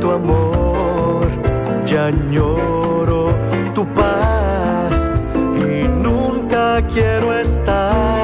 tu amor, ya añoro tu paz y nunca quiero estar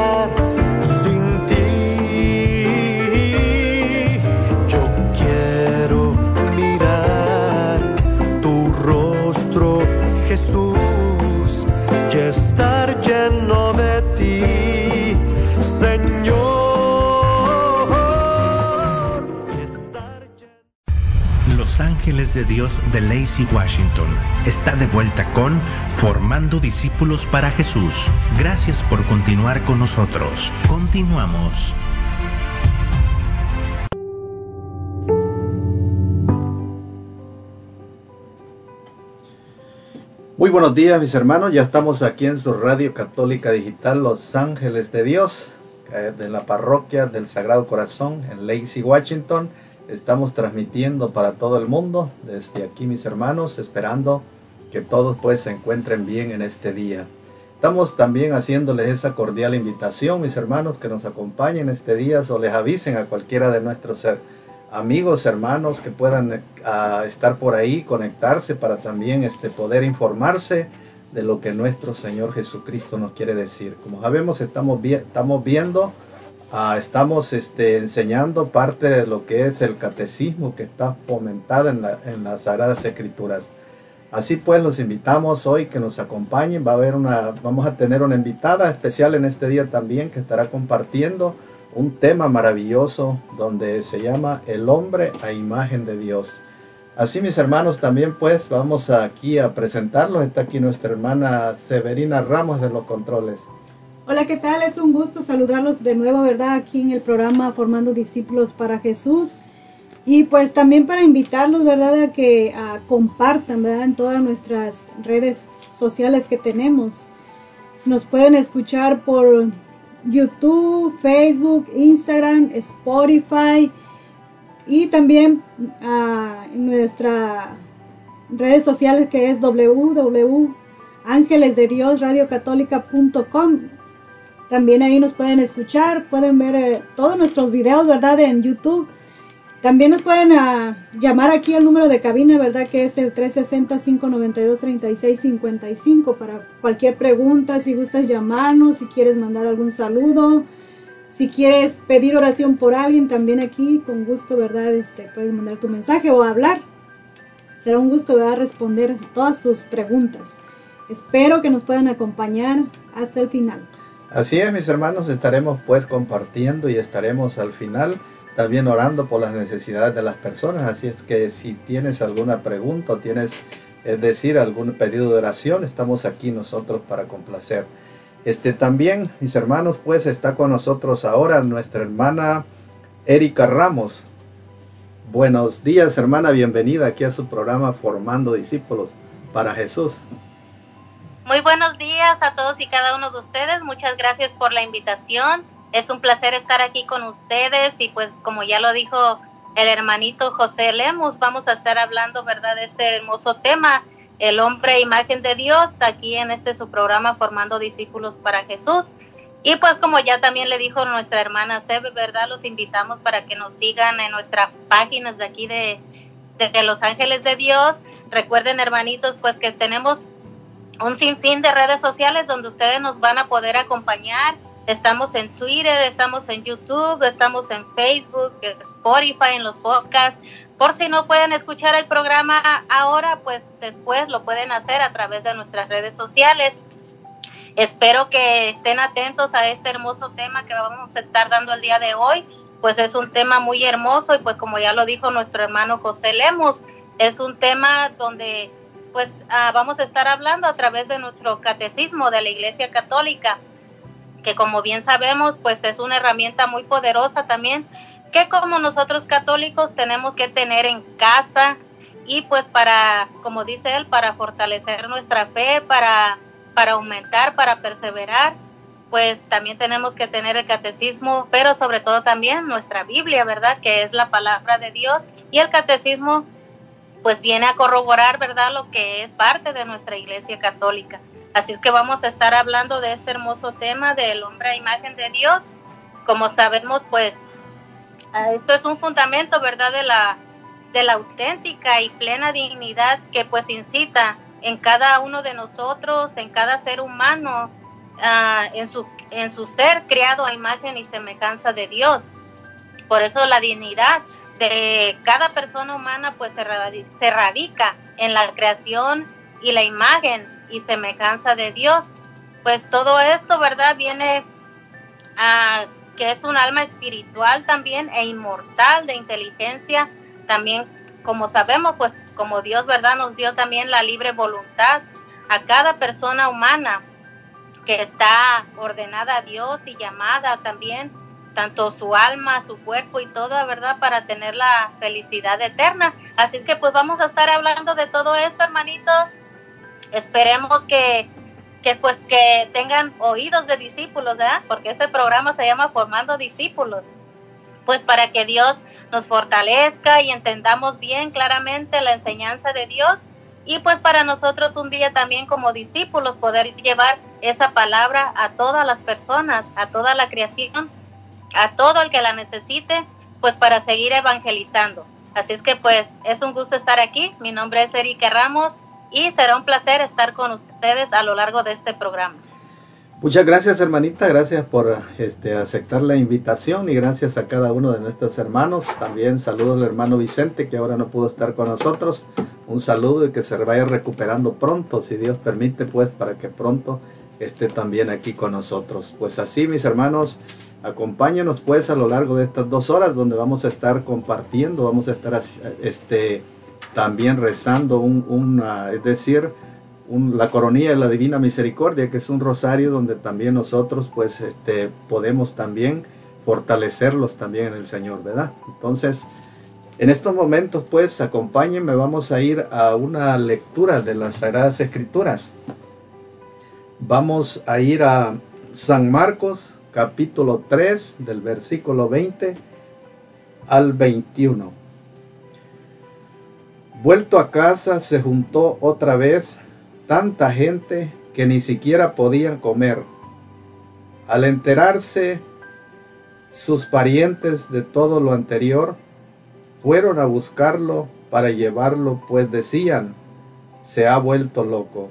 de Dios de Lacey Washington está de vuelta con Formando Discípulos para Jesús. Gracias por continuar con nosotros. Continuamos. Muy buenos días mis hermanos, ya estamos aquí en su radio católica digital Los Ángeles de Dios, eh, de la parroquia del Sagrado Corazón en Lacey, Washington. Estamos transmitiendo para todo el mundo desde aquí mis hermanos, esperando que todos pues se encuentren bien en este día. Estamos también haciéndoles esa cordial invitación mis hermanos que nos acompañen este día o les avisen a cualquiera de nuestros amigos, hermanos que puedan ah, estar por ahí, conectarse para también este, poder informarse de lo que nuestro Señor Jesucristo nos quiere decir. Como sabemos, estamos, estamos viendo, ah, estamos este, enseñando parte de lo que es el catecismo que está fomentado en, la- en las Sagradas Escrituras. Así pues, los invitamos hoy que nos acompañen. Va a haber una, vamos a tener una invitada especial en este día también que estará compartiendo un tema maravilloso donde se llama El hombre a imagen de Dios. Así mis hermanos también pues vamos aquí a presentarlos. Está aquí nuestra hermana Severina Ramos de los controles. Hola, ¿qué tal? Es un gusto saludarlos de nuevo, ¿verdad? Aquí en el programa Formando Discípulos para Jesús. Y pues también para invitarlos, ¿verdad? A que compartan, ¿verdad? En todas nuestras redes sociales que tenemos. Nos pueden escuchar por YouTube, Facebook, Instagram, Spotify y también ah, en nuestras redes sociales que es www.angelesdediosradiocatólica.com también ahí nos pueden escuchar, pueden ver eh, todos nuestros videos, ¿verdad? En YouTube. También nos pueden ah, llamar aquí al número de cabina, ¿verdad? Que es el 360-592-3655 para cualquier pregunta, si gustas llamarnos, si quieres mandar algún saludo, si quieres pedir oración por alguien, también aquí con gusto, ¿verdad? Este, puedes mandar tu mensaje o hablar. Será un gusto, ¿verdad? Responder todas tus preguntas. Espero que nos puedan acompañar hasta el final. Así es mis hermanos, estaremos pues compartiendo y estaremos al final también orando por las necesidades de las personas. Así es que si tienes alguna pregunta o tienes, es decir, algún pedido de oración, estamos aquí nosotros para complacer. Este también, mis hermanos, pues está con nosotros ahora nuestra hermana Erika Ramos. Buenos días, hermana, bienvenida aquí a su programa Formando Discípulos para Jesús. Muy buenos días a todos y cada uno de ustedes. Muchas gracias por la invitación. Es un placer estar aquí con ustedes y pues como ya lo dijo el hermanito José Lemus, vamos a estar hablando, ¿verdad?, de este hermoso tema, el hombre imagen de Dios, aquí en este su programa Formando Discípulos para Jesús. Y pues como ya también le dijo nuestra hermana Sebe, ¿verdad? Los invitamos para que nos sigan en nuestras páginas de aquí de, de, de Los Ángeles de Dios. Recuerden, hermanitos, pues que tenemos un sinfín de redes sociales donde ustedes nos van a poder acompañar. Estamos en Twitter, estamos en YouTube, estamos en Facebook, Spotify, en los podcasts. Por si no pueden escuchar el programa ahora, pues después lo pueden hacer a través de nuestras redes sociales. Espero que estén atentos a este hermoso tema que vamos a estar dando el día de hoy, pues es un tema muy hermoso y pues como ya lo dijo nuestro hermano José Lemos, es un tema donde pues ah, vamos a estar hablando a través de nuestro catecismo de la Iglesia Católica, que como bien sabemos, pues es una herramienta muy poderosa también, que como nosotros católicos tenemos que tener en casa y pues para, como dice él, para fortalecer nuestra fe, para, para aumentar, para perseverar, pues también tenemos que tener el catecismo, pero sobre todo también nuestra Biblia, ¿verdad? Que es la palabra de Dios y el catecismo pues viene a corroborar, ¿verdad?, lo que es parte de nuestra iglesia católica. Así es que vamos a estar hablando de este hermoso tema del hombre a imagen de Dios. Como sabemos, pues esto es un fundamento, ¿verdad?, de la, de la auténtica y plena dignidad que pues incita en cada uno de nosotros, en cada ser humano, uh, en, su, en su ser creado a imagen y semejanza de Dios. Por eso la dignidad de cada persona humana pues se radica, en la creación y la imagen y semejanza de Dios. Pues todo esto, ¿verdad? Viene a que es un alma espiritual también e inmortal de inteligencia, también como sabemos, pues como Dios, ¿verdad? Nos dio también la libre voluntad a cada persona humana que está ordenada a Dios y llamada también, tanto su alma, su cuerpo y todo, ¿verdad? Para tener la felicidad eterna. Así es que pues vamos a estar hablando de todo esto, hermanitos. Esperemos que que pues que tengan oídos de discípulos, ¿verdad? Porque este programa se llama Formando Discípulos. Pues para que Dios nos fortalezca y entendamos bien claramente la enseñanza de Dios y pues para nosotros un día también como discípulos poder llevar esa palabra a todas las personas, a toda la creación, a todo el que la necesite, pues para seguir evangelizando. Así es que pues es un gusto estar aquí. Mi nombre es Erika Ramos y será un placer estar con ustedes a lo largo de este programa. Muchas gracias hermanita, gracias por este, aceptar la invitación y gracias a cada uno de nuestros hermanos. También saludos al hermano Vicente que ahora no pudo estar con nosotros. Un saludo y que se vaya recuperando pronto, si Dios permite, pues para que pronto esté también aquí con nosotros. Pues así mis hermanos, acompáñenos pues a lo largo de estas dos horas donde vamos a estar compartiendo, vamos a estar este, también rezando un, una, es decir, la coronilla de la Divina Misericordia, que es un rosario donde también nosotros pues este, podemos también fortalecerlos también en el Señor, ¿verdad? Entonces, en estos momentos pues acompáñenme, vamos a ir a una lectura de las Sagradas Escrituras. Vamos a ir a San Marcos capítulo 3 del versículo 20 al 21. Vuelto a casa se juntó otra vez tanta gente que ni siquiera podían comer. Al enterarse sus parientes de todo lo anterior, fueron a buscarlo para llevarlo, pues decían, se ha vuelto loco.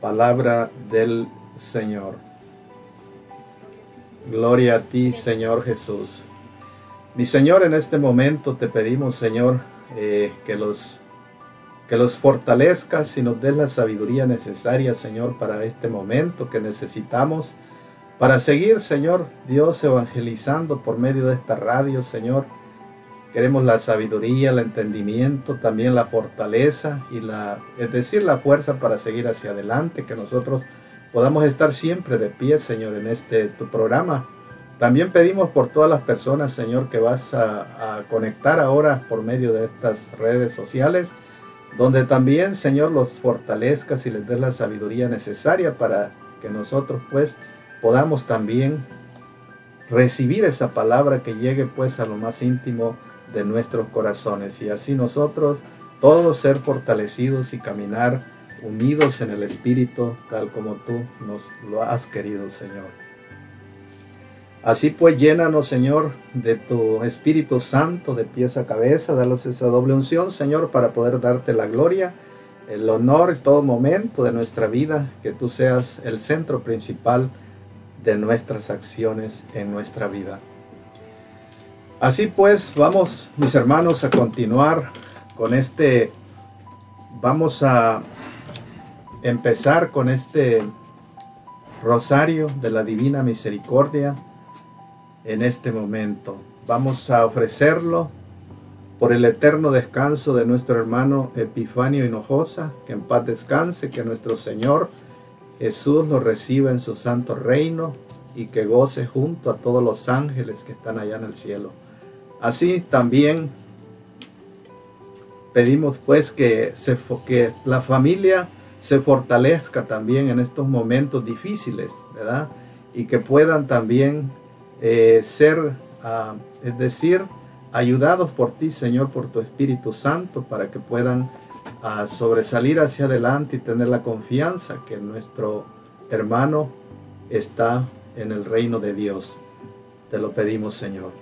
Palabra del Señor. Gloria a ti, Señor Jesús. Mi Señor, en este momento te pedimos, Señor, eh, que, los, que los fortalezcas y nos des la sabiduría necesaria, Señor, para este momento que necesitamos, para seguir, Señor, Dios, evangelizando por medio de esta radio, Señor. Queremos la sabiduría, el entendimiento, también la fortaleza y la, es decir, la fuerza para seguir hacia adelante, que nosotros podamos estar siempre de pie, Señor, en este tu programa. También pedimos por todas las personas, Señor, que vas a, conectar ahora por medio de estas redes sociales, donde también, Señor, los fortalezcas y les des la sabiduría necesaria para que nosotros, pues, podamos también recibir esa palabra que llegue, pues, a lo más íntimo de nuestros corazones. Y así nosotros todos ser fortalecidos y caminar unidos en el Espíritu, tal como tú nos lo has querido, Señor. Así pues, llénanos, Señor, de tu Espíritu Santo de pies a cabeza, danos esa doble unción, Señor, para poder darte la gloria, el honor en todo momento de nuestra vida, que tú seas el centro principal de nuestras acciones en nuestra vida. Así pues, vamos, mis hermanos, a continuar con este, vamos a empezar con este rosario de la Divina Misericordia en este momento. Vamos a ofrecerlo por el eterno descanso de nuestro hermano Epifanio Hinojosa, que en paz descanse, que nuestro Señor Jesús lo reciba en su santo reino y que goce junto a todos los ángeles que están allá en el cielo. Así también pedimos pues que, se, que la familia se fortalezca también en estos momentos difíciles, ¿verdad? Y que puedan también eh, ser, ah, es decir, ayudados por ti, Señor, por tu Espíritu Santo, para que puedan ah, sobresalir hacia adelante y tener la confianza que nuestro hermano está en el reino de Dios. Te lo pedimos, Señor.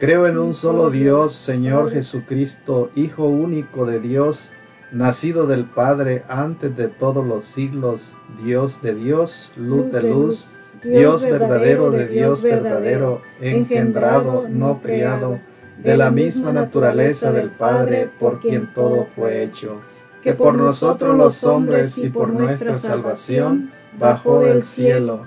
Creo en un solo Dios, Señor Jesucristo, Hijo único de Dios, nacido del Padre antes de todos los siglos, Dios de Dios, luz de luz, Dios verdadero de Dios verdadero, engendrado, no criado, de la misma naturaleza del Padre, por quien todo fue hecho, que por nosotros los hombres y por nuestra salvación bajó del cielo,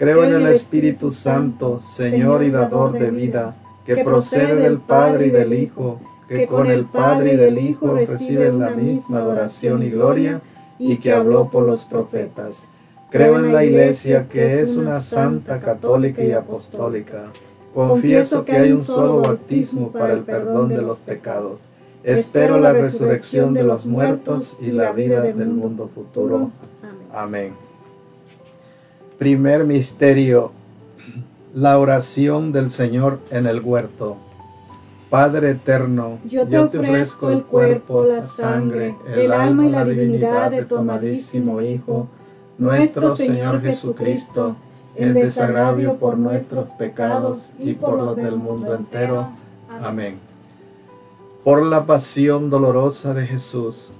Creo en el Espíritu Santo, Señor y dador de vida, que procede del Padre y del Hijo, que con el Padre y del Hijo reciben la misma adoración y gloria, y que habló por los profetas. Creo en la Iglesia que es una santa, católica y apostólica. Confieso que hay un solo bautismo para el perdón de los pecados. Espero la resurrección de los muertos y la vida del mundo futuro. Amén. Primer misterio. La oración del Señor en el huerto. Padre eterno, yo te ofrezco el cuerpo, la sangre, el alma y la divinidad de tu amadísimo Hijo, nuestro Señor Jesucristo, en desagravio por nuestros pecados y por los del mundo entero. Amén. Por la pasión dolorosa de Jesús.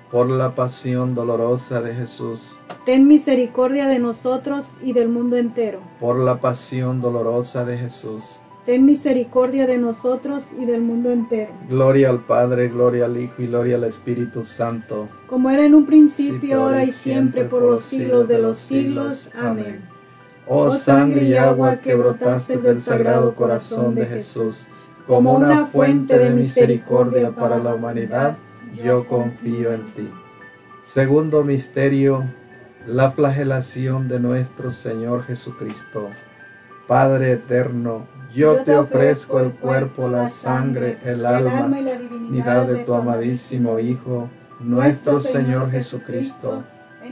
Por la pasión dolorosa de Jesús, ten misericordia de nosotros y del mundo entero. Por la pasión dolorosa de Jesús, ten misericordia de nosotros y del mundo entero. Gloria al Padre, gloria al Hijo y gloria al Espíritu Santo. Como era en un principio, ahora y siempre, por los siglos de los siglos. Amén. Oh sangre y agua que brotaste del sagrado corazón de Jesús, como una fuente de misericordia para la humanidad, yo confío en ti. Segundo misterio, la flagelación de nuestro Señor Jesucristo. Padre eterno, yo te ofrezco el cuerpo, la sangre, el alma y la divinidad de tu amadísimo Hijo, nuestro Señor Jesucristo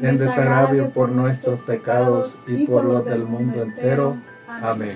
en desagravio por nuestros pecados y por los del mundo entero. Amén.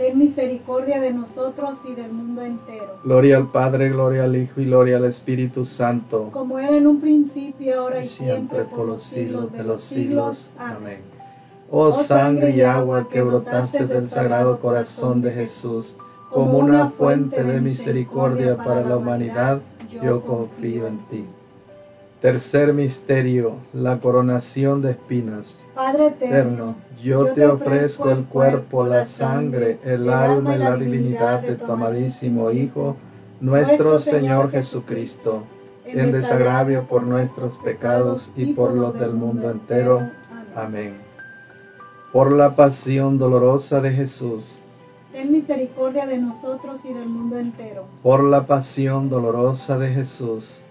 Ten misericordia de nosotros y del mundo entero. Gloria al Padre, gloria al Hijo y gloria al Espíritu Santo, Como era en un principio, ahora y y siempre por los siglos de los siglos. Amén. Amén. Oh sangre y agua que brotaste del sagrado corazón de Jesús, como una fuente de misericordia para la humanidad, yo confío en ti. Tercer misterio, la coronación de espinas. Padre eterno, yo te ofrezco el cuerpo, la sangre, el alma y la divinidad de tu amadísimo Hijo, nuestro Señor Jesucristo, en desagravio por nuestros pecados y por los del mundo entero. Amén. Por la pasión dolorosa de Jesús, Ten misericordia de nosotros y del mundo entero. por la pasión dolorosa de Jesús,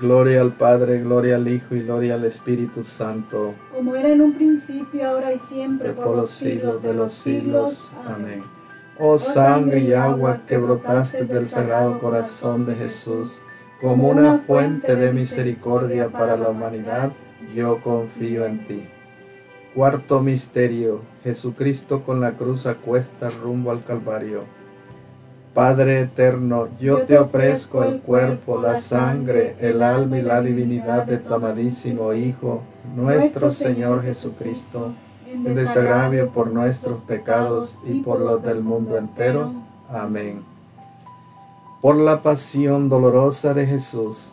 Gloria al Padre, gloria al Hijo y gloria al Espíritu Santo, Como era en un principio, ahora y siempre, por los siglos de los siglos. Amén. Oh sangre y agua que brotaste del sagrado corazón de Jesús, como una fuente de misericordia para la humanidad, yo confío en ti. Cuarto misterio, Jesucristo con la cruz a cuestas rumbo al Calvario. Padre eterno, yo te ofrezco el cuerpo, la sangre, el alma y la divinidad de tu amadísimo Hijo, nuestro Señor Jesucristo, en desagravio por nuestros pecados y por los del mundo entero. Amén. Por la pasión dolorosa de Jesús,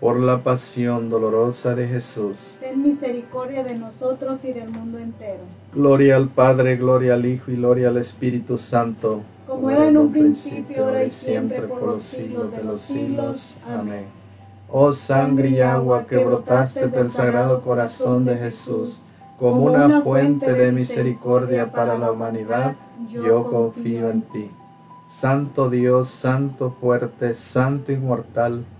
Por la pasión dolorosa de Jesús. Ten misericordia de nosotros y del mundo entero. Gloria al Padre, gloria al Hijo y gloria al Espíritu Santo. Como era en un principio, ahora y siempre, por los siglos de los siglos. Amén. Oh sangre y agua que brotaste del sagrado corazón de Jesús, como una fuente de misericordia para la humanidad, yo confío en ti. Santo Dios, Santo fuerte, Santo inmortal,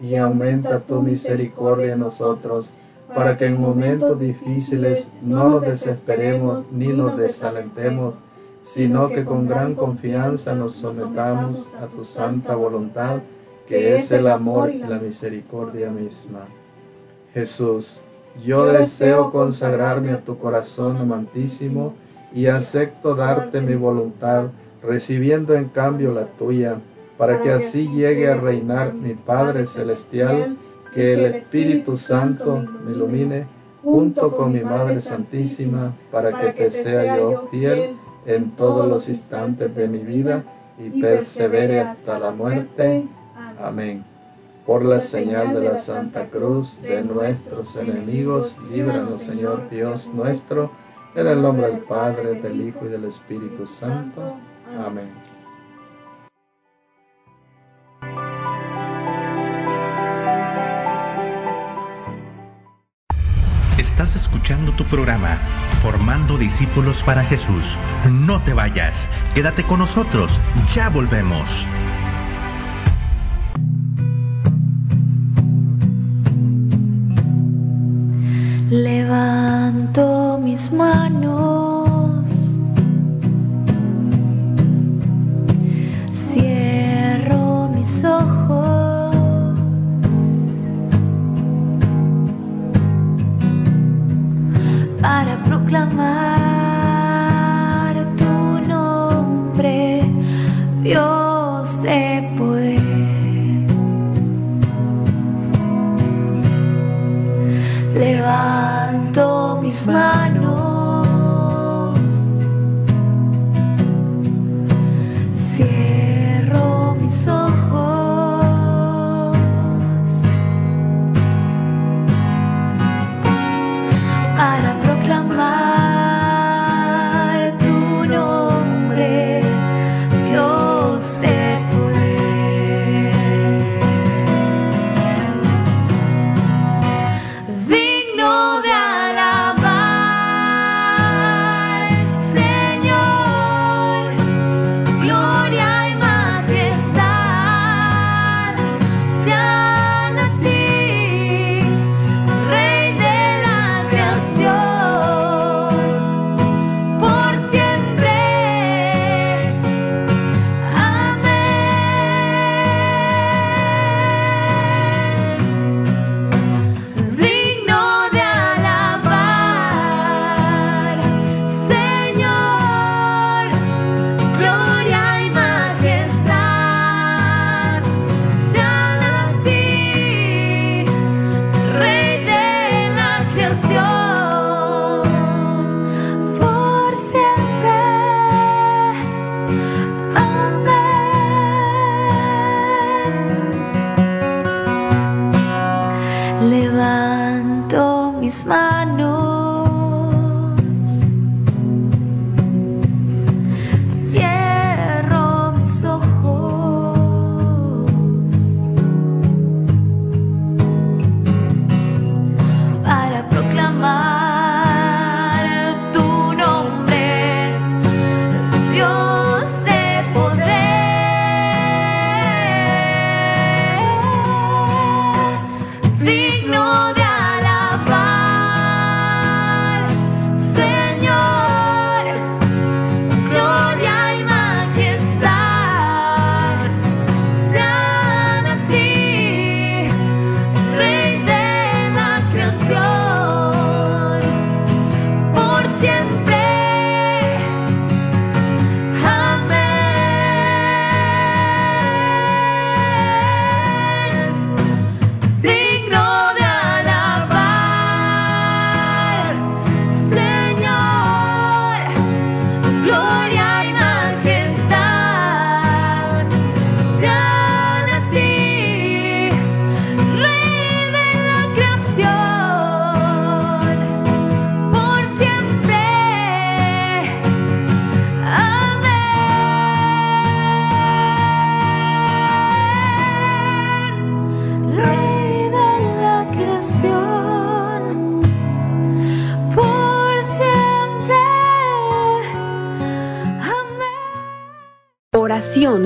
y aumenta tu misericordia en nosotros, para que en momentos difíciles no nos desesperemos ni nos desalentemos, sino que con gran confianza nos sometamos a tu santa voluntad, que es el amor y la misericordia misma. Jesús, yo deseo consagrarme a tu corazón amantísimo y acepto darte mi voluntad, recibiendo en cambio la tuya, para que así llegue a reinar mi Padre Celestial, que el Espíritu Santo me ilumine junto con mi Madre Santísima, para que te sea yo fiel en todos los instantes de mi vida y persevere hasta la muerte. Amén. Por la señal de la Santa Cruz de nuestros enemigos, líbranos, Señor Dios nuestro, en el nombre del Padre, del Hijo y del Espíritu Santo. Amén. Estás escuchando tu programa, Formando Discípulos para Jesús. No te vayas, quédate con nosotros, ya volvemos. Levanto mis manos, para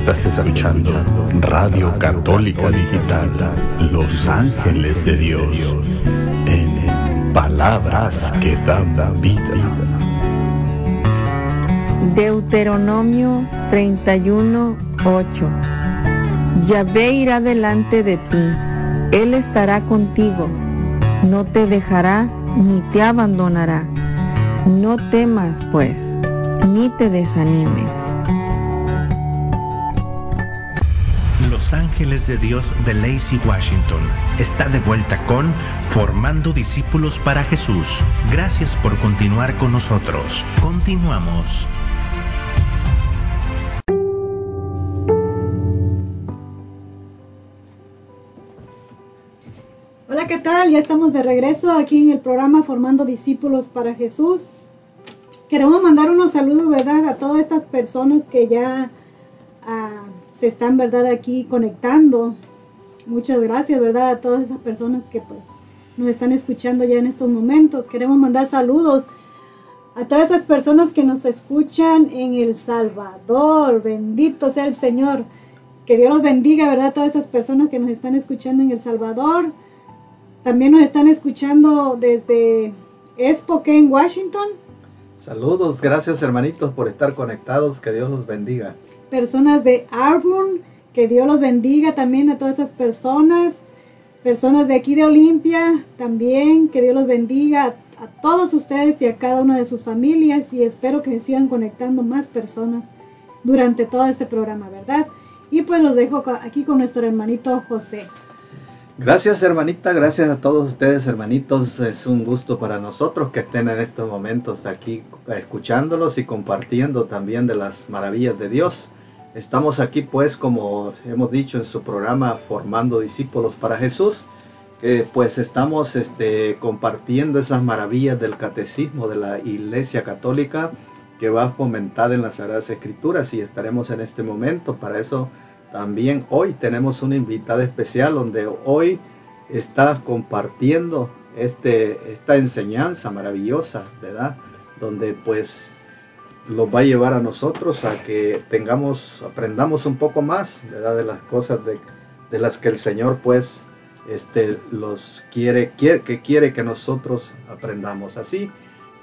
Estás escuchando Radio Católica Digital, Los Ángeles de Dios, en palabras que dan vida. Deuteronomio 31, 8. Yahvé irá delante de ti, Él estará contigo, no te dejará ni te abandonará. No temas, pues, ni te desanimes. Ángeles de Dios de Lacey Washington está de vuelta con Formando Discípulos para Jesús. Gracias por continuar con nosotros. Continuamos. Hola, ¿qué tal? Ya estamos de regreso aquí en el programa Formando Discípulos para Jesús. Queremos mandar unos saludos, ¿verdad? A todas estas personas que ya ah, se están, ¿verdad? Aquí conectando. Muchas gracias, ¿verdad? A todas esas personas que pues nos están escuchando ya en estos momentos. Queremos mandar saludos a todas esas personas que nos escuchan en El Salvador. Bendito sea el Señor. Que Dios los bendiga, ¿verdad? Todas esas personas que nos están escuchando en El Salvador. También nos están escuchando desde Spokane, Washington. Saludos, gracias hermanitos por estar conectados, que Dios los bendiga. Personas de Auburn, que Dios los bendiga también a todas esas personas. Personas de aquí de Olimpia, también, que Dios los bendiga a, todos ustedes y a cada una de sus familias. Y espero que sigan conectando más personas durante todo este programa, ¿verdad? Y pues los dejo aquí con nuestro hermanito José. Gracias hermanita, gracias a todos ustedes hermanitos. Es un gusto para nosotros que estén en estos momentos aquí eh, escuchándolos y compartiendo también de las maravillas de Dios. Estamos aquí pues como hemos dicho en su programa Formando Discípulos para Jesús, que pues estamos este, compartiendo esas maravillas del catecismo de la Iglesia Católica que va fomentada en las Sagradas Escrituras y estaremos en este momento para eso también hoy tenemos una invitada especial donde hoy está compartiendo este, esta enseñanza maravillosa, ¿verdad? Donde pues los va a llevar a nosotros a que tengamos, aprendamos un poco más, ¿verdad? De las cosas de, de las que el Señor pues este, los quiere, quiere, que quiere que nosotros aprendamos. Así,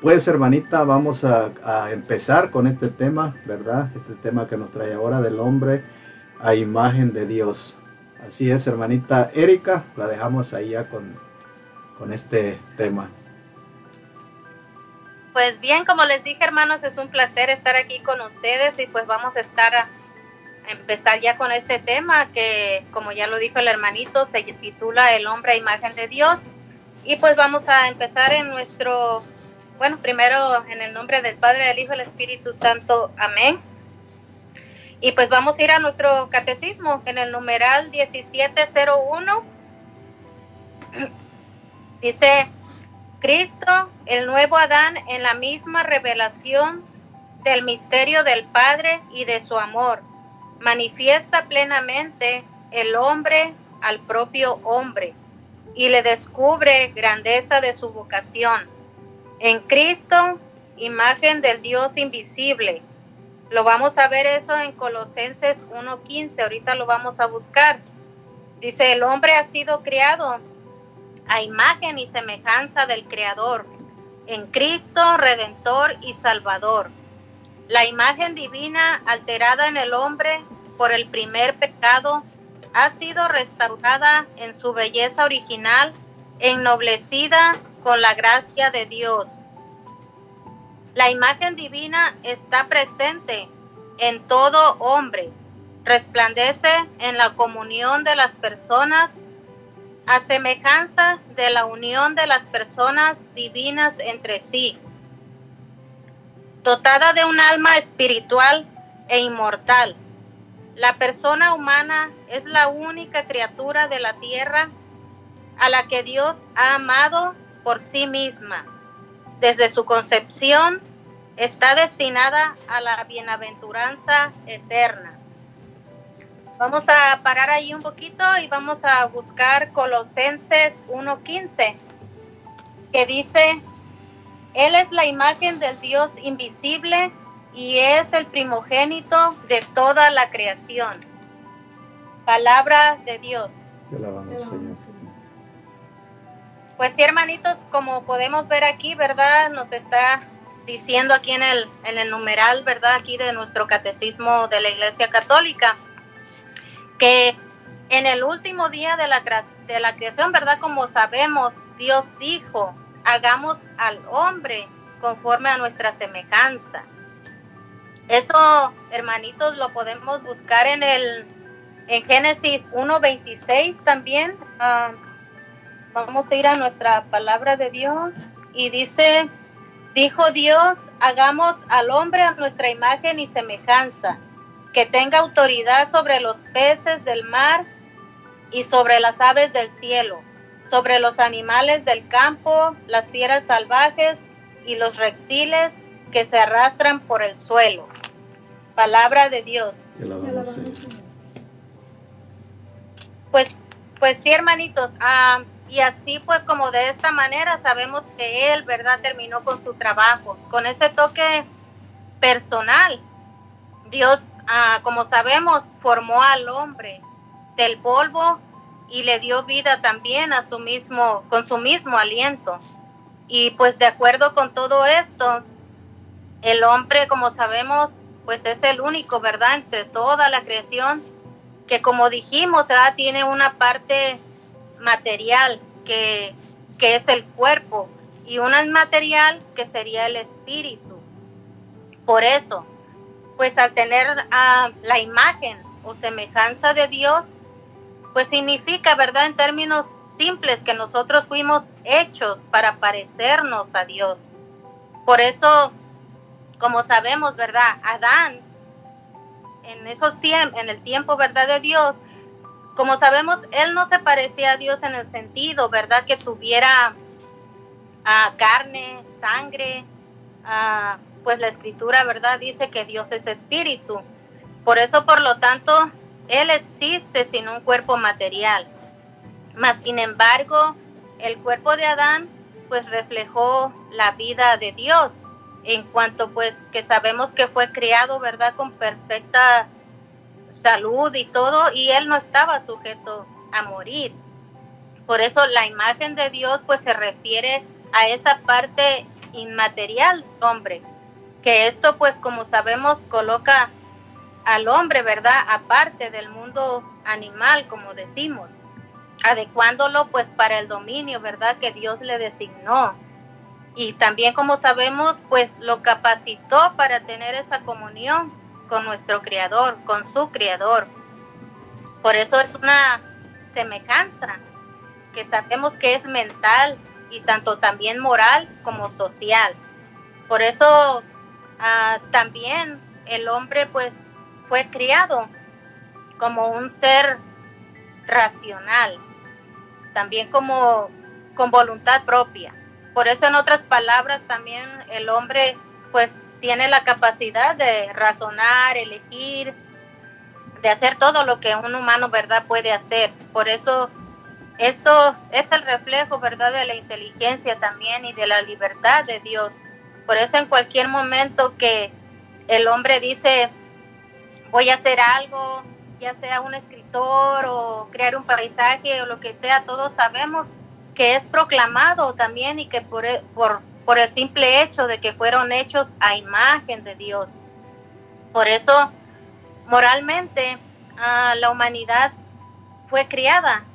pues hermanita, vamos a, a empezar con este tema, ¿verdad? Este tema que nos trae ahora del hombre a imagen de Dios. Así es, hermanita Erika, la dejamos ahí ya con, con este tema. Pues bien, como les dije, hermanos, es un placer estar aquí con ustedes y pues vamos a estar a empezar ya con este tema que, como ya lo dijo el hermanito, se titula El hombre a imagen de Dios. Y pues vamos a empezar en nuestro, bueno, primero en el nombre del Padre, del Hijo y del Espíritu Santo. Amén. Y pues vamos a ir a nuestro catecismo en el numeral 1701. Dice, Cristo, el nuevo Adán, en la misma revelación del misterio del Padre y de su amor, manifiesta plenamente el hombre al propio hombre y le descubre grandeza de su vocación. En Cristo, imagen del Dios invisible. Lo vamos a ver eso en Colosenses 1.15, ahorita lo vamos a buscar. Dice, el hombre ha sido creado a imagen y semejanza del Creador, en Cristo Redentor y Salvador. La imagen divina alterada en el hombre por el primer pecado ha sido restaurada en su belleza original, ennoblecida con la gracia de Dios. La imagen divina está presente en todo hombre, resplandece en la comunión de las personas a semejanza de la unión de las personas divinas entre sí. dotada de un alma espiritual e inmortal. La persona humana es la única criatura de la tierra a la que Dios ha amado por sí misma. Desde su concepción está destinada a la bienaventuranza eterna. Vamos a parar ahí un poquito y vamos a buscar Colosenses 1.15, que dice, Él es la imagen del Dios invisible y es el primogénito de toda la creación. Palabra de Dios. Pues sí, hermanitos, como podemos ver aquí, ¿verdad? Nos está diciendo aquí en el, en el numeral, ¿verdad? Aquí de nuestro catecismo de la Iglesia Católica que en el último día de la, de la creación, ¿verdad? Como sabemos, Dios dijo, hagamos al hombre conforme a nuestra semejanza. Eso, hermanitos, lo podemos buscar en el en Génesis 1.26 también. Ah, vamos a ir a nuestra palabra de Dios y dice, dijo Dios, hagamos al hombre a nuestra imagen y semejanza que tenga autoridad sobre los peces del mar y sobre las aves del cielo, sobre los animales del campo, las fieras salvajes y los reptiles que se arrastran por el suelo. Palabra de Dios. Pues, pues sí, hermanitos. Ah, y así pues como de esta manera sabemos que él, ¿verdad? Terminó con su trabajo, con ese toque personal. Dios Ah, como sabemos, formó al hombre del polvo y le dio vida también a su mismo, con su mismo aliento. Y pues de acuerdo con todo esto, el hombre, como sabemos, pues es el único, ¿verdad? Entre toda la creación, que como dijimos, tiene una parte material que, que es el cuerpo y una inmaterial que sería el espíritu. Por eso, pues al tener uh, la imagen o semejanza de Dios, pues significa, ¿verdad? En términos simples, que nosotros fuimos hechos para parecernos a Dios. Por eso, como sabemos, ¿verdad? Adán, en esos tiempos, en el tiempo, ¿verdad? De Dios, como sabemos, él no se parecía a Dios en el sentido, ¿verdad? Que tuviera uh, carne, sangre, uh, pues la escritura, ¿verdad? Dice que Dios es espíritu. Por eso, por lo tanto, Él existe sin un cuerpo material. Mas, sin embargo, el cuerpo de Adán, pues reflejó la vida de Dios, en cuanto pues que sabemos que fue criado, ¿verdad? Con perfecta salud y todo, y Él no estaba sujeto a morir. Por eso la imagen de Dios pues se refiere a esa parte inmaterial, hombre, que esto pues como sabemos coloca al hombre, ¿verdad? Aparte del mundo animal, como decimos, adecuándolo pues para el dominio, ¿verdad? Que Dios le designó. Y también como sabemos pues lo capacitó para tener esa comunión con nuestro Creador, con su Creador. Por eso es una semejanza que sabemos que es mental y tanto también moral como social. Por eso Ah, también el hombre pues fue criado como un ser racional, también como con voluntad propia. Por eso en otras palabras también el hombre pues tiene la capacidad de razonar, elegir, de hacer todo lo que un humano, ¿verdad?, puede hacer. Por eso esto es el reflejo, ¿verdad?, de la inteligencia también y de la libertad de Dios por eso en cualquier momento que el hombre dice, voy a hacer algo, ya sea un escritor o crear un paisaje o lo que sea, todos sabemos que es proclamado también y que por, e, por, el simple hecho de que fueron hechos a imagen de Dios. Por eso, moralmente, ah, la humanidad fue criada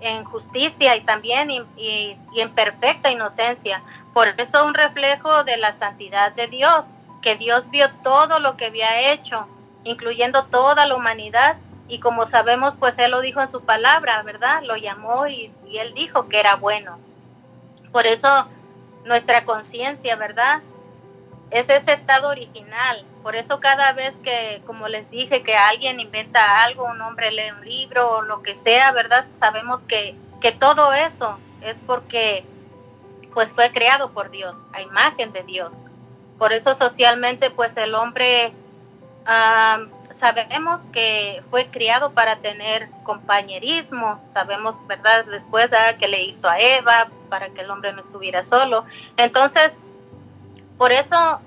en justicia y también en perfecta inocencia. Por eso un reflejo de la santidad de Dios, que Dios vio todo lo que había hecho, incluyendo toda la humanidad, y como sabemos, pues Él lo dijo en su palabra, ¿verdad? Lo llamó y, Él dijo que era bueno. Por eso nuestra conciencia, ¿verdad? es ese estado original. Por eso cada vez que, como les dije, que alguien inventa algo, un hombre lee un libro o lo que sea, ¿verdad? Sabemos que, que todo eso es porque pues fue creado por Dios, a imagen de Dios. Por eso socialmente pues el hombre ah, sabemos que fue criado para tener compañerismo, sabemos, ¿verdad? Después de que le hizo a Eva para que el hombre no estuviera solo. Entonces, por eso,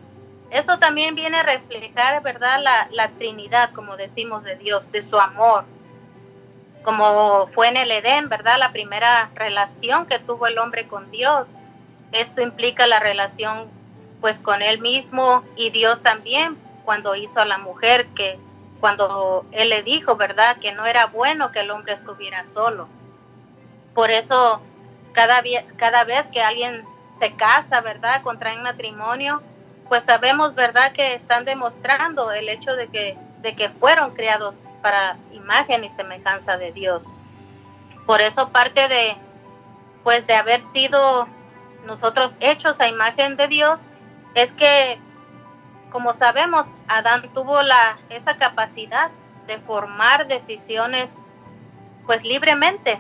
eso también viene a reflejar, ¿verdad? La, la Trinidad, como decimos, de Dios, de su amor, como fue en el Edén, ¿verdad? La primera relación que tuvo el hombre con Dios. Esto implica la relación pues con él mismo y Dios también cuando hizo a la mujer que cuando él le dijo, ¿verdad? Que no era bueno que el hombre estuviera solo. Por eso cada, cada vez que alguien se casa, ¿verdad? Contraen matrimonio, pues sabemos, ¿verdad? Que están demostrando el hecho de que, de que fueron creados para imagen y semejanza de Dios. Por eso parte de, pues de haber sido nosotros hechos a imagen de Dios, es que, como sabemos, Adán tuvo la, esa capacidad de formar decisiones pues libremente.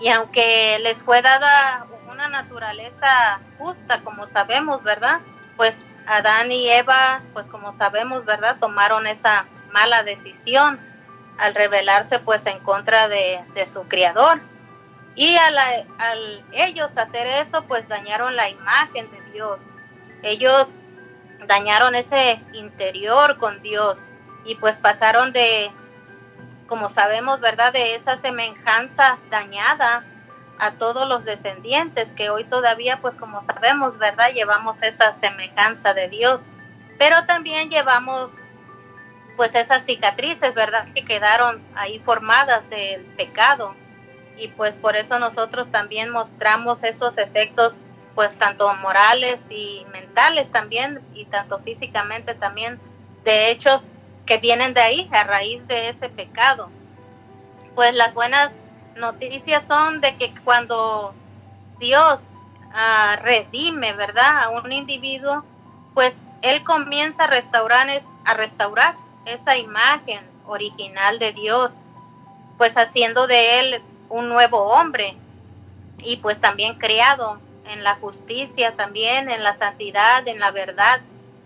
Y aunque les fue dada una naturaleza justa, como sabemos, ¿verdad? Pues Adán y Eva, pues como sabemos, ¿verdad? Tomaron esa mala decisión al rebelarse pues en contra de, de su criador. Y al, al ellos hacer eso, pues dañaron la imagen de Dios. Ellos dañaron ese interior con Dios y pues pasaron de, como sabemos, ¿verdad? De esa semejanza dañada a todos los descendientes que hoy todavía, pues como sabemos, ¿verdad? Llevamos esa semejanza de Dios, pero también llevamos pues esas cicatrices, ¿verdad? Que quedaron ahí formadas del pecado y pues por eso nosotros también mostramos esos efectos pues tanto morales y mentales también y tanto físicamente también de hechos que vienen de ahí a raíz de ese pecado. Pues las buenas noticias son de que cuando Dios uh, redime, ¿verdad? A un individuo, pues Él comienza a restaurar, a restaurar esa imagen original de Dios, pues haciendo de Él un nuevo hombre y pues también creado en la justicia también, en la santidad, en la verdad.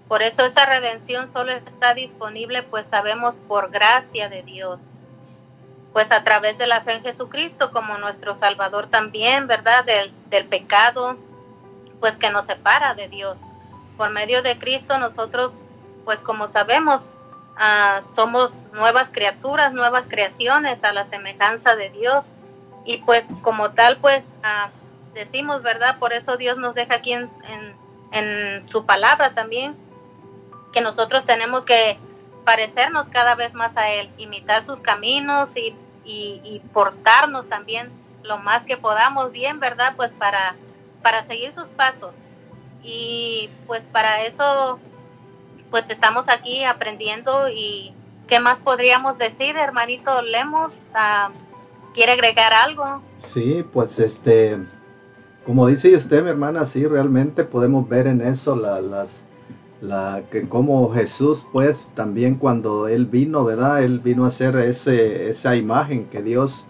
Por eso esa redención solo está disponible, pues sabemos, por gracia de Dios. Pues a través de la fe en Jesucristo como nuestro Salvador también, ¿verdad? Del, del pecado, pues que nos separa de Dios. Por medio de Cristo nosotros, pues como sabemos, uh, somos nuevas criaturas, nuevas creaciones a la semejanza de Dios. Y pues como tal, pues... Uh, decimos, ¿verdad? Por eso Dios nos deja aquí en, en, su palabra también, que nosotros tenemos que parecernos cada vez más a Él, imitar sus caminos y, y, portarnos también lo más que podamos bien, ¿verdad? Pues para, para seguir sus pasos. Y pues para eso, pues estamos aquí aprendiendo y ¿qué más podríamos decir, hermanito Lemos? Ah, ¿Quiere agregar algo? Sí, pues este, como dice usted, mi hermana, sí, realmente podemos ver en eso la, las, la, que como Jesús, pues, también cuando Él vino, ¿verdad? Él vino a hacer ese, esa imagen que Dios,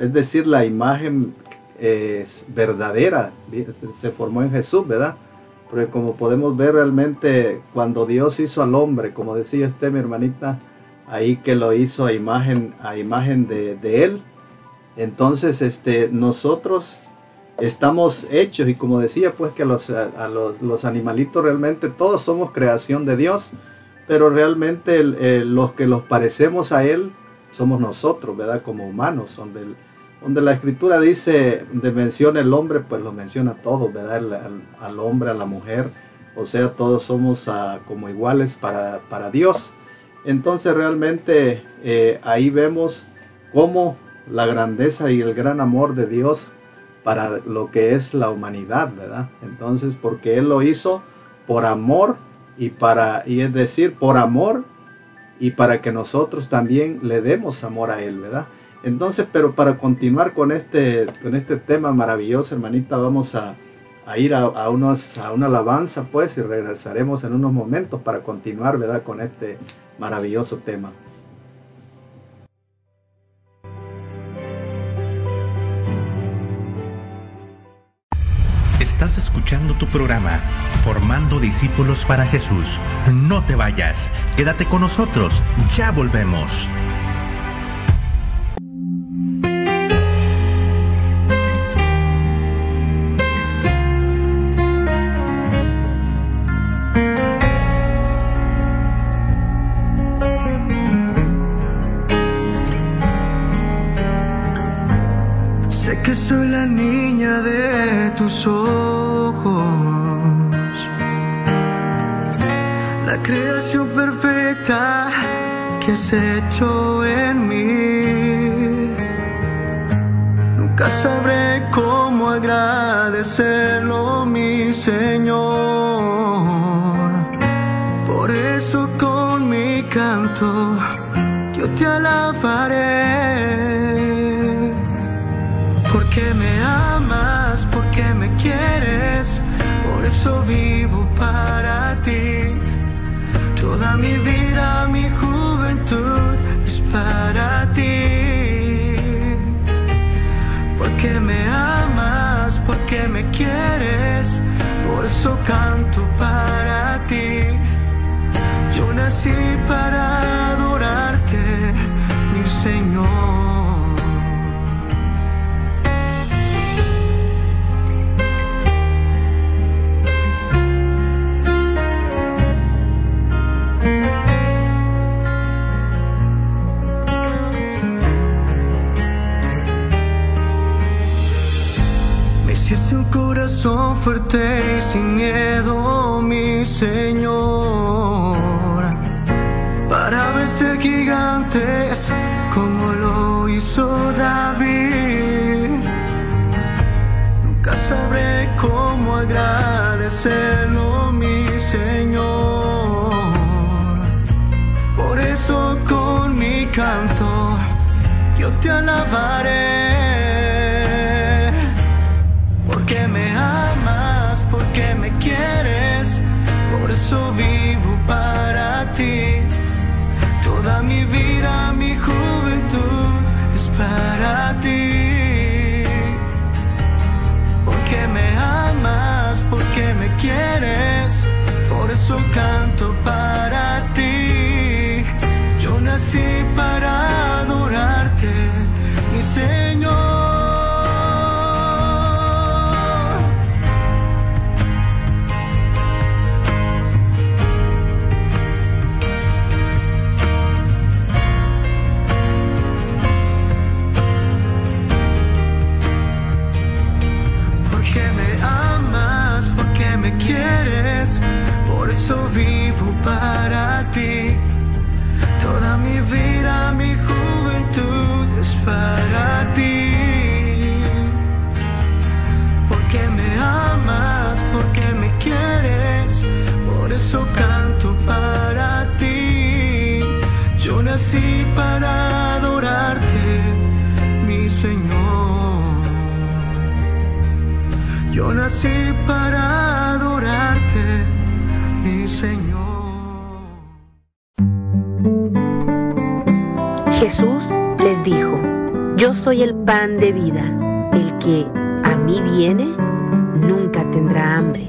es decir, la imagen es verdadera, se formó en Jesús, ¿verdad? Porque como podemos ver realmente cuando Dios hizo al hombre, como decía usted, mi hermanita, ahí que lo hizo a imagen, a imagen de, de Él, entonces, este, nosotros estamos hechos y como decía pues que los, a, los, animalitos realmente todos somos creación de Dios, pero realmente los que los parecemos a Él somos nosotros, ¿verdad? Como humanos, donde, donde la escritura dice, de menciona el hombre, pues lo menciona todo, ¿verdad? al, hombre, a la mujer, o sea, todos somos ah, como iguales para, para, Dios. Entonces realmente eh, ahí vemos cómo la grandeza y el gran amor de Dios para lo que es la humanidad, ¿verdad? Entonces, porque Él lo hizo por amor y para, y es decir, por amor y para que nosotros también le demos amor a Él, ¿verdad? Entonces, pero para continuar con este, con este tema maravilloso, hermanita, vamos a, a ir a, unos, a una alabanza, pues, y regresaremos en unos momentos para continuar, ¿verdad?, con este maravilloso tema. Estás escuchando tu programa, Formando Discípulos para Jesús. No te vayas, quédate con nosotros, ya volvemos. Sé que soy la niña de tus ojos, la creación perfecta que has hecho en mí. Nunca sabré cómo agradecerlo, mi Señor. Por eso con mi canto yo te alabaré. Por eso vivo para ti. Toda mi vida, mi juventud es para ti. Porque me amas, porque me quieres, por eso canto para ti. Yo nací para adorarte, mi Señor. Me hiciste un corazón fuerte y sin miedo, mi Señor, para vencer gigantes como lo hizo David. Nunca sabré cómo agradecerlo, mi Señor. Por eso con mi canto yo te alabaré. Quieres, por eso canto para ti. Yo nací para ti. Yo nací para adorarte, mi Señor. Yo nací para adorarte, mi Señor. Jesús les dijo, Yo soy el pan de vida. El que a mí viene, nunca tendrá hambre.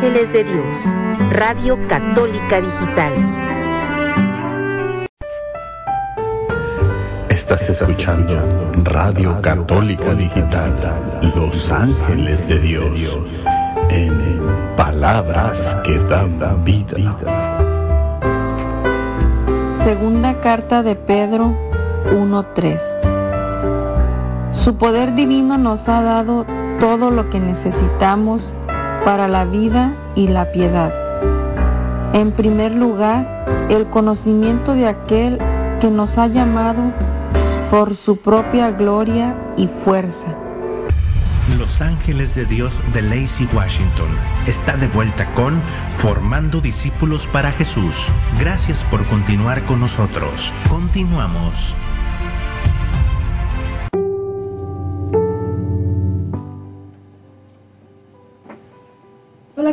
Ángeles de Dios, Radio Católica Digital. Estás escuchando Radio Católica Digital, Los Ángeles de Dios, en palabras que dan vida. Segunda carta de Pedro 1.3 Su poder divino nos ha dado todo lo que necesitamos para la vida y la piedad. En primer lugar, el conocimiento de aquel que nos ha llamado por su propia gloria y fuerza. Los Ángeles de Dios de Lacey Washington está de vuelta con Formando Discípulos para Jesús. Gracias por continuar con nosotros. Continuamos.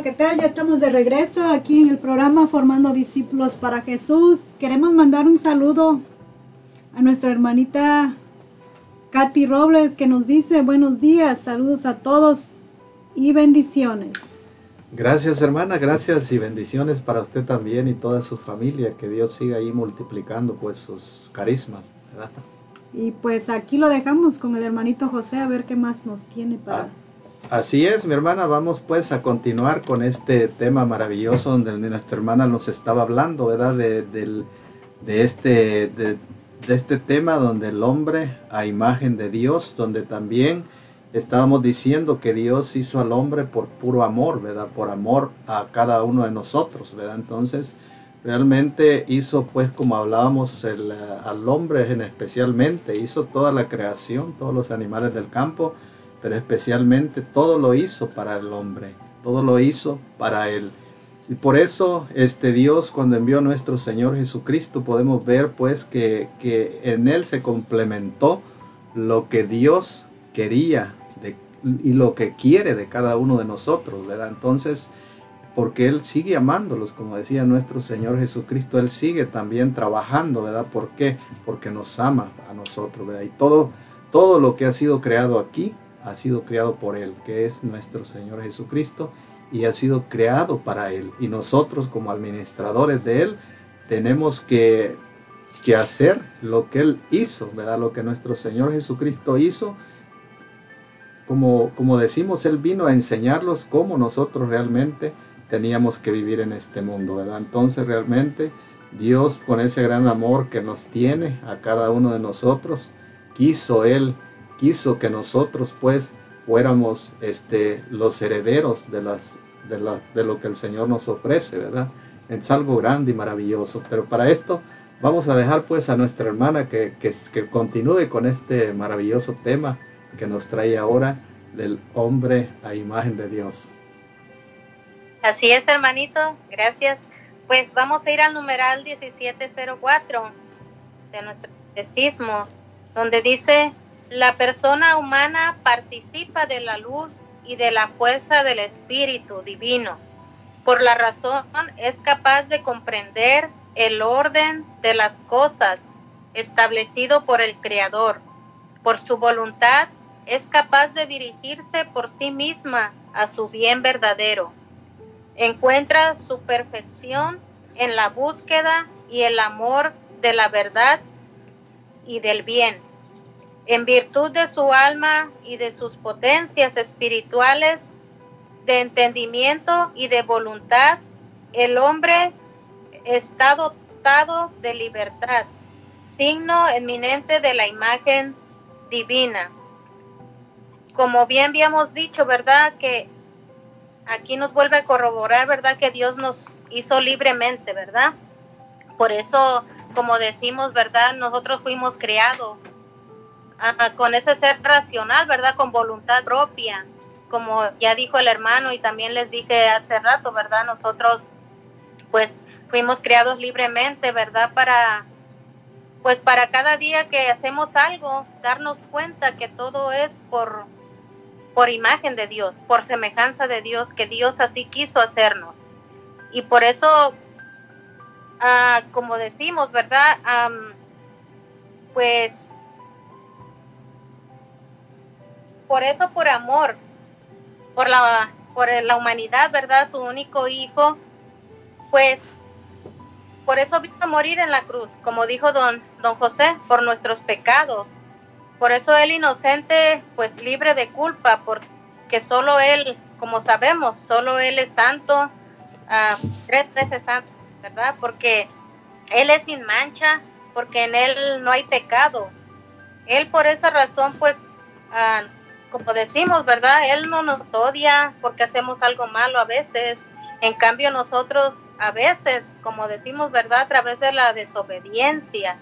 ¿Qué tal? Ya estamos de regreso aquí en el programa Formando Discípulos para Jesús. Queremos mandar un saludo a nuestra hermanita Katy Robles que nos dice buenos días, saludos a todos y bendiciones. Gracias hermana, gracias y bendiciones para usted también y toda su familia. Que Dios siga ahí multiplicando pues sus carismas. Y pues aquí lo dejamos con el hermanito José a ver qué más nos tiene para... Ah Así es, mi hermana, vamos pues a continuar con este tema maravilloso donde nuestra hermana nos estaba hablando, ¿verdad? De, de este, de, este tema donde el hombre a imagen de Dios, donde también estábamos diciendo que Dios hizo al hombre por puro amor, ¿verdad? Por amor a cada uno de nosotros, ¿verdad? Entonces, realmente hizo pues como hablábamos el, al hombre en especialmente, hizo toda la creación, todos los animales del campo, pero especialmente todo lo hizo para el hombre, todo lo hizo para él. Y por eso este Dios cuando envió a nuestro Señor Jesucristo podemos ver pues que, que en él se complementó lo que Dios quería y lo que quiere de cada uno de nosotros, ¿verdad? Entonces, porque Él sigue amándolos, como decía nuestro Señor Jesucristo, Él sigue también trabajando, ¿verdad? ¿Por qué? Porque nos ama a nosotros, ¿verdad? Y todo, todo lo que ha sido creado aquí ha sido creado por Él, que es nuestro Señor Jesucristo, y ha sido creado para Él. Y nosotros como administradores de Él tenemos que, que hacer lo que Él hizo, ¿verdad? Lo que nuestro Señor Jesucristo hizo. Como, como decimos, Él vino a enseñarlos cómo nosotros realmente teníamos que vivir en este mundo, ¿verdad? Entonces realmente Dios con ese gran amor que nos tiene a cada uno de nosotros, quiso Él quiso que nosotros pues fuéramos este, los herederos de, las, de, la, de lo que el Señor nos ofrece, ¿verdad? Es algo grande y maravilloso. Pero para esto vamos a dejar pues a nuestra hermana que, que, que continúe con este maravilloso tema que nos trae ahora del hombre a imagen de Dios. Así es, hermanito, gracias. Pues vamos a ir al numeral 1704 de nuestro catecismo, donde dice, la persona humana participa de la luz y de la fuerza del Espíritu Divino. Por la razón es capaz de comprender el orden de las cosas establecido por el Creador. Por su voluntad es capaz de dirigirse por sí misma a su bien verdadero. Encuentra su perfección en la búsqueda y el amor de la verdad y del bien en virtud de su alma y de sus potencias espirituales, de entendimiento y de voluntad, el hombre está dotado de libertad, signo eminente de la imagen divina. Como bien habíamos dicho, ¿verdad? Que aquí nos vuelve a corroborar, ¿verdad? Que Dios nos hizo libremente, ¿verdad? Por eso, como decimos, ¿verdad? Nosotros fuimos creados con ese ser racional, ¿verdad? Con voluntad propia, como ya dijo el hermano y también les dije hace rato, ¿verdad? Nosotros pues fuimos creados libremente, ¿verdad? Para pues para cada día que hacemos algo, darnos cuenta que todo es por por imagen de Dios, por semejanza de Dios, que Dios así quiso hacernos. Y por eso, ah, como decimos, ¿verdad? pues por eso por amor, por la, por la humanidad, ¿verdad? Su único hijo, pues por eso vino a morir en la cruz, como dijo don, don José, por nuestros pecados. Por eso él inocente, pues libre de culpa, porque solo él, como sabemos, solo él es santo, uh, tres veces santo, ¿verdad? Porque él es sin mancha, porque en él no hay pecado. Él por esa razón, pues, uh, como decimos, ¿verdad? Él no nos odia porque hacemos algo malo a veces. En cambio, nosotros a veces, como decimos, ¿verdad? A través de la desobediencia,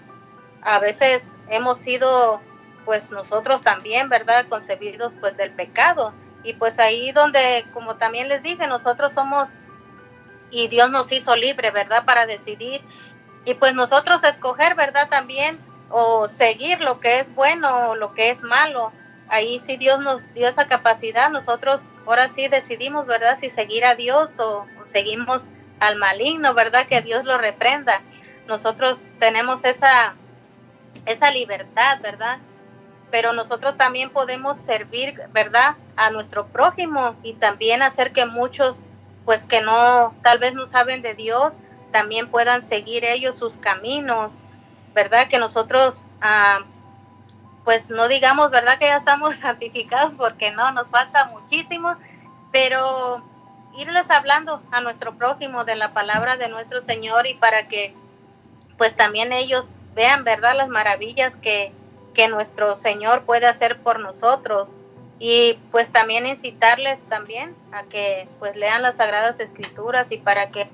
a veces hemos sido, pues nosotros también, ¿verdad? Concebidos pues del pecado. Y pues ahí donde, como también les dije, nosotros somos, y Dios nos hizo libre, ¿verdad? Para decidir. Y pues nosotros escoger, ¿verdad? También, o seguir lo que es bueno o lo que es malo. Ahí sí Dios nos dio esa capacidad, nosotros ahora sí decidimos, ¿verdad? Si seguir a Dios o, seguimos al maligno, ¿verdad? Que Dios lo reprenda. Nosotros tenemos esa, esa libertad, ¿verdad? Pero nosotros también podemos servir, ¿verdad? A nuestro prójimo y también hacer que muchos, pues que no, tal vez no saben de Dios, también puedan seguir ellos sus caminos, ¿verdad? Que nosotros, ah, pues no digamos, ¿verdad? Que ya estamos santificados porque no, nos falta muchísimo, pero irles hablando a nuestro prójimo de la palabra de nuestro Señor y para que pues también ellos vean, ¿verdad? Las maravillas que, que nuestro Señor puede hacer por nosotros y pues también incitarles también a que pues lean las sagradas escrituras y para que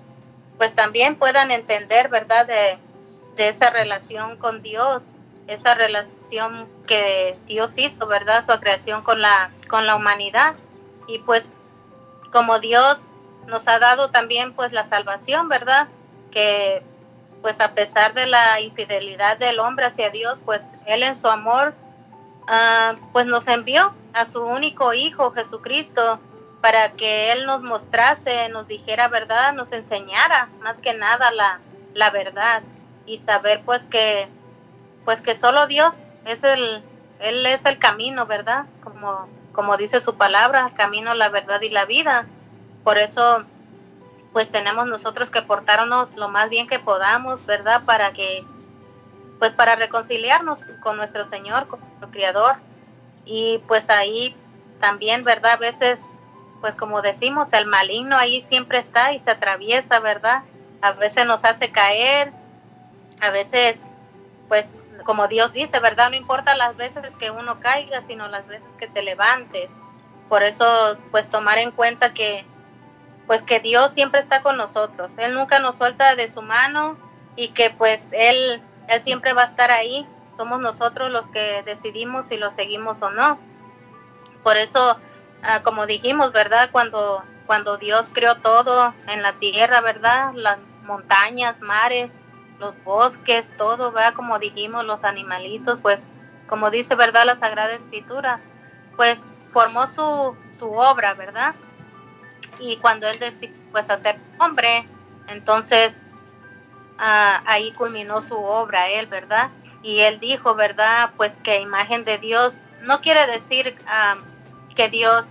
pues también puedan entender, ¿verdad? De, de esa relación con Dios, esa relación que Dios hizo, ¿verdad? Su creación con la, con la humanidad. Y pues como Dios nos ha dado también pues la salvación, ¿verdad? Que pues a pesar de la infidelidad del hombre hacia Dios, pues Él en su amor, uh, pues nos envió a su único Hijo, Jesucristo, para que Él nos mostrase, nos dijera verdad, nos enseñara más que nada la, la verdad y saber pues que, pues que solo Dios es el, Él es el camino, ¿verdad? Como, como dice su palabra, el camino, la verdad y la vida. Por eso pues tenemos nosotros que portarnos lo más bien que podamos, ¿verdad? Para que, pues para reconciliarnos con nuestro Señor, con nuestro Creador. Y pues ahí también, ¿verdad? A veces, pues como decimos, el maligno ahí siempre está y se atraviesa, ¿verdad? A veces nos hace caer, a veces, pues como Dios dice, ¿verdad? No importa las veces que uno caiga, sino las veces que te levantes. Por eso, pues tomar en cuenta que pues que Dios siempre está con nosotros. Él nunca nos suelta de su mano y que pues Él, Él siempre va a estar ahí. Somos nosotros los que decidimos si lo seguimos o no. Por eso, ah, como dijimos, ¿verdad? Cuando, cuando Dios creó todo en la tierra, ¿verdad? Las montañas, mares, los bosques, todo, ¿verdad? Como dijimos, los animalitos, pues como dice, ¿verdad? La Sagrada Escritura, pues formó su, su obra, ¿verdad? y cuando él decidió pues hacer hombre, entonces ah, ahí culminó su obra él, ¿verdad? Y él dijo, ¿verdad? Pues que imagen de Dios no quiere decir ah, que Dios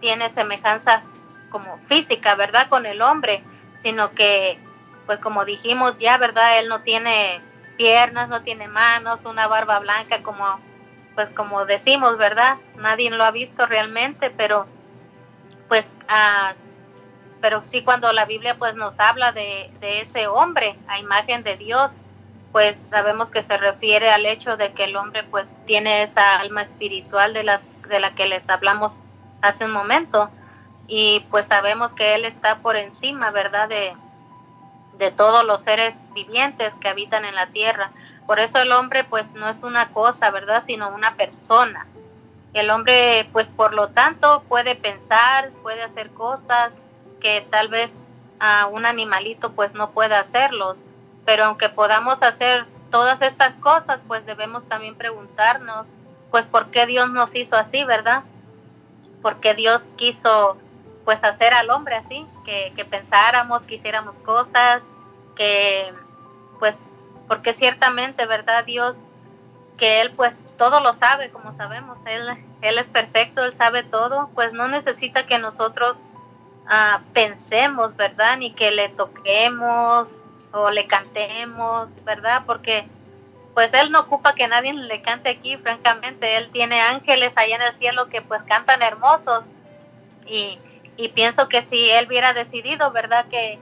tiene semejanza como física, ¿verdad? Con el hombre, sino que, pues como dijimos ya, ¿verdad? Él no tiene piernas, no tiene manos, una barba blanca como, pues como decimos, ¿verdad? Nadie lo ha visto realmente, pero pues, ah, pero sí cuando la Biblia pues nos habla de, de ese hombre a imagen de Dios, pues sabemos que se refiere al hecho de que el hombre pues tiene esa alma espiritual de las de la que les hablamos hace un momento y pues sabemos que él está por encima, ¿verdad? De, de todos los seres vivientes que habitan en la tierra. Por eso el hombre pues no es una cosa, ¿verdad? Sino una persona. El hombre, pues por lo tanto, puede pensar, puede hacer cosas que tal vez a un animalito pues no pueda hacerlos, pero aunque podamos hacer todas estas cosas, pues debemos también preguntarnos, pues por qué Dios nos hizo así, ¿verdad? Porque Dios quiso pues hacer al hombre así, que, que pensáramos, que hiciéramos cosas, que pues porque ciertamente, ¿verdad? Dios, que Él pues todo lo sabe, como sabemos, Él, él es perfecto, Él sabe todo, pues no necesita que nosotros uh, pensemos, ¿verdad? Ni que le toquemos o le cantemos, ¿verdad? Porque pues Él no ocupa que nadie le cante aquí, francamente, Él tiene ángeles allá en el cielo que pues cantan hermosos y, y pienso que si Él hubiera decidido, ¿verdad? Que,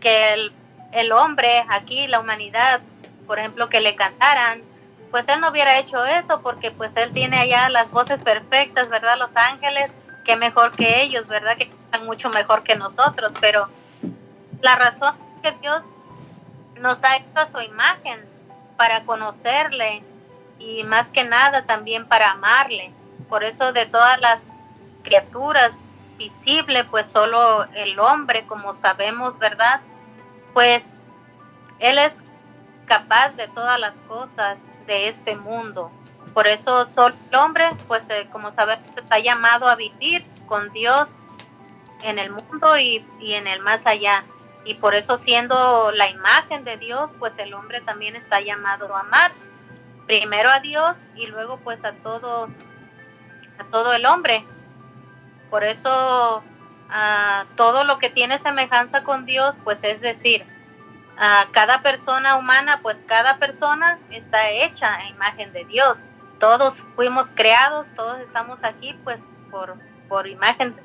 que el hombre aquí, la humanidad, por ejemplo, que le cantaran, pues él no hubiera hecho eso porque pues él tiene allá las voces perfectas, ¿verdad? Los ángeles, que mejor que ellos, ¿verdad? Que están mucho mejor que nosotros, pero la razón que Dios nos ha hecho su imagen para conocerle y más que nada también para amarle. Por eso de todas las criaturas visibles, pues solo el hombre, como sabemos, ¿verdad? Pues Él es capaz de todas las cosas de este mundo. Por eso solo el hombre, pues eh, como sabemos, está llamado a vivir con Dios en el mundo y, y en el más allá. Y por eso siendo la imagen de Dios, pues el hombre también está llamado a amar. Primero a Dios y luego pues a todo, a todo el hombre. Por eso todo lo que tiene semejanza con Dios, pues es decir, a cada persona humana, pues cada persona está hecha a imagen de Dios. Todos fuimos creados, todos estamos aquí, pues por, por imagen,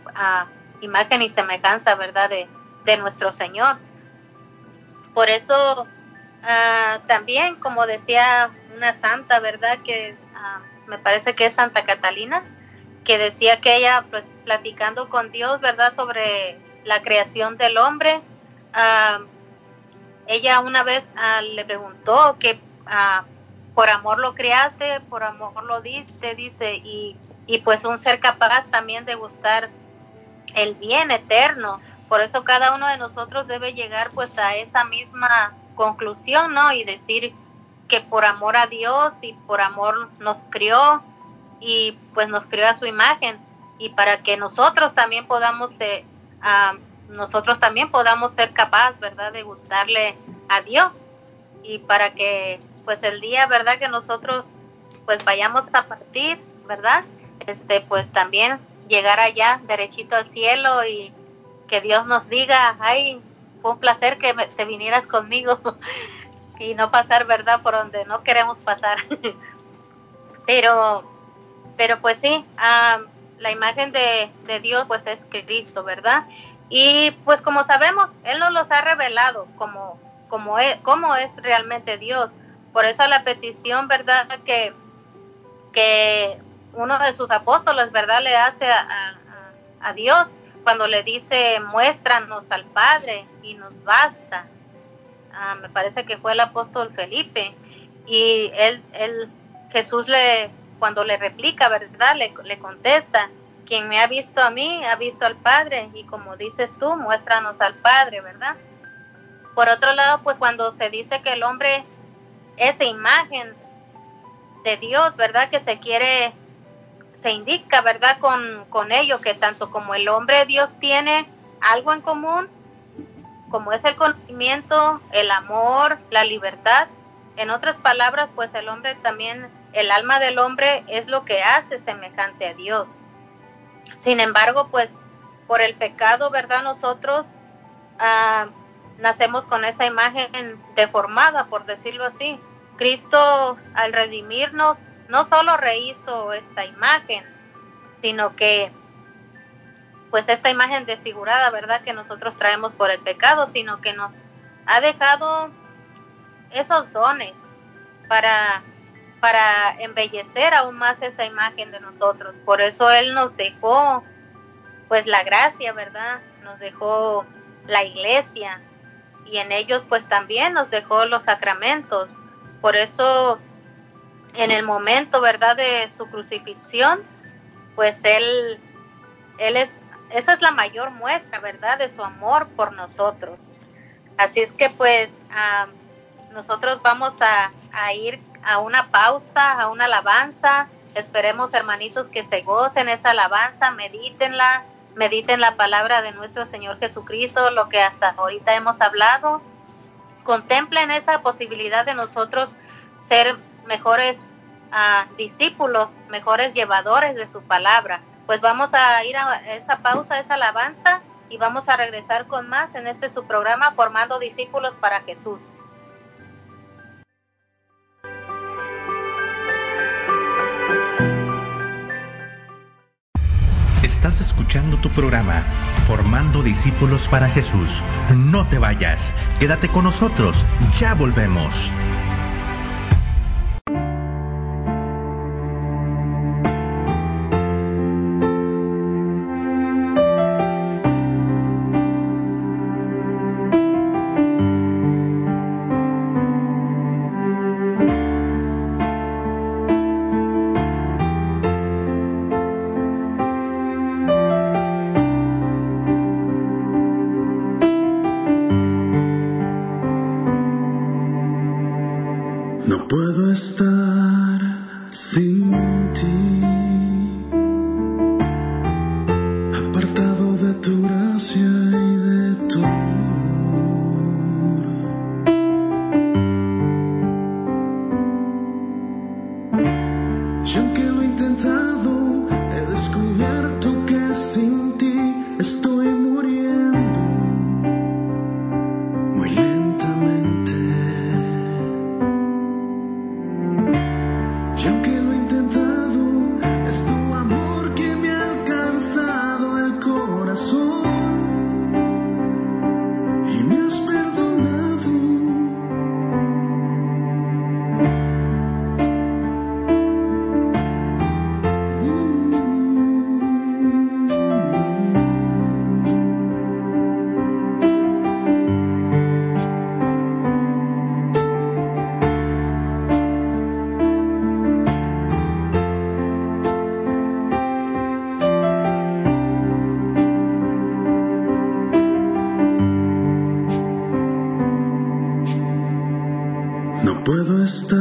imagen y semejanza, ¿verdad? De, de nuestro Señor. Por eso también, como decía una santa, ¿verdad? Que me parece que es Santa Catalina, que decía que ella, pues platicando con Dios, ¿verdad? Sobre la creación del hombre, ah, ella una vez le preguntó que por amor lo creaste, por amor lo diste, dice, y, y pues un ser capaz también de gustar el bien eterno por eso cada uno de nosotros debe llegar pues a esa misma conclusión, ¿no? Y decir que por amor a Dios y por amor nos crió y pues nos crió a su imagen y para que nosotros también podamos nosotros también podamos ser capaces, ¿verdad? De gustarle a Dios y para que pues el día, ¿verdad? Que nosotros pues vayamos a partir, ¿verdad? Este pues también llegar allá derechito al cielo y que Dios nos diga, ay, fue un placer que te vinieras conmigo y no pasar, ¿verdad? Por donde no queremos pasar. pero, pero pues sí, la imagen de, de, Dios pues es Cristo, ¿verdad? Y pues como sabemos, Él nos los ha revelado como, como, es, es realmente Dios. Por eso la petición, ¿verdad? Que, que uno de sus apóstoles, ¿verdad? Le hace a, a, a Dios cuando le dice muéstranos al Padre y nos basta. Ah, me parece que fue el apóstol Felipe y él, él Jesús le cuando le replica, ¿verdad? Le, le contesta, quien me ha visto a mí ha visto al Padre y como dices tú, muéstranos al Padre, ¿verdad? Por otro lado, pues cuando se dice que el hombre es imagen de Dios, ¿verdad? Que se quiere se indica, ¿verdad? Con, con ello que tanto como el hombre Dios tiene algo en común, como es el conocimiento, el amor, la libertad. En otras palabras, pues el hombre también, el alma del hombre es lo que hace semejante a Dios. Sin embargo, pues por el pecado, ¿verdad? Nosotros ah, nacemos con esa imagen deformada, por decirlo así. Cristo, al redimirnos, no solo rehizo esta imagen, sino que pues esta imagen desfigurada, ¿verdad? Que nosotros traemos por el pecado, sino que nos ha dejado esos dones para para embellecer aún más esa imagen de nosotros. Por eso él nos dejó pues la gracia, ¿verdad? Nos dejó la iglesia y en ellos pues también nos dejó los sacramentos. Por eso en el momento, ¿verdad?, de su crucifixión, pues él, él es, esa es la mayor muestra, ¿verdad?, de su amor por nosotros. Así es que pues nosotros vamos a, a, ir a una pausa, a una alabanza. Esperemos, hermanitos, que se gocen esa alabanza, medítenla, mediten la palabra de nuestro Señor Jesucristo, lo que hasta ahorita hemos hablado. Contemplen esa posibilidad de nosotros ser mejores uh, discípulos, mejores llevadores de su palabra. Pues vamos a ir a esa pausa, esa alabanza y vamos a regresar con más en este su programa Formando Discípulos para Jesús. Estás escuchando tu programa Formando Discípulos para Jesús. No te vayas, quédate con nosotros, ya volvemos. Puedo estar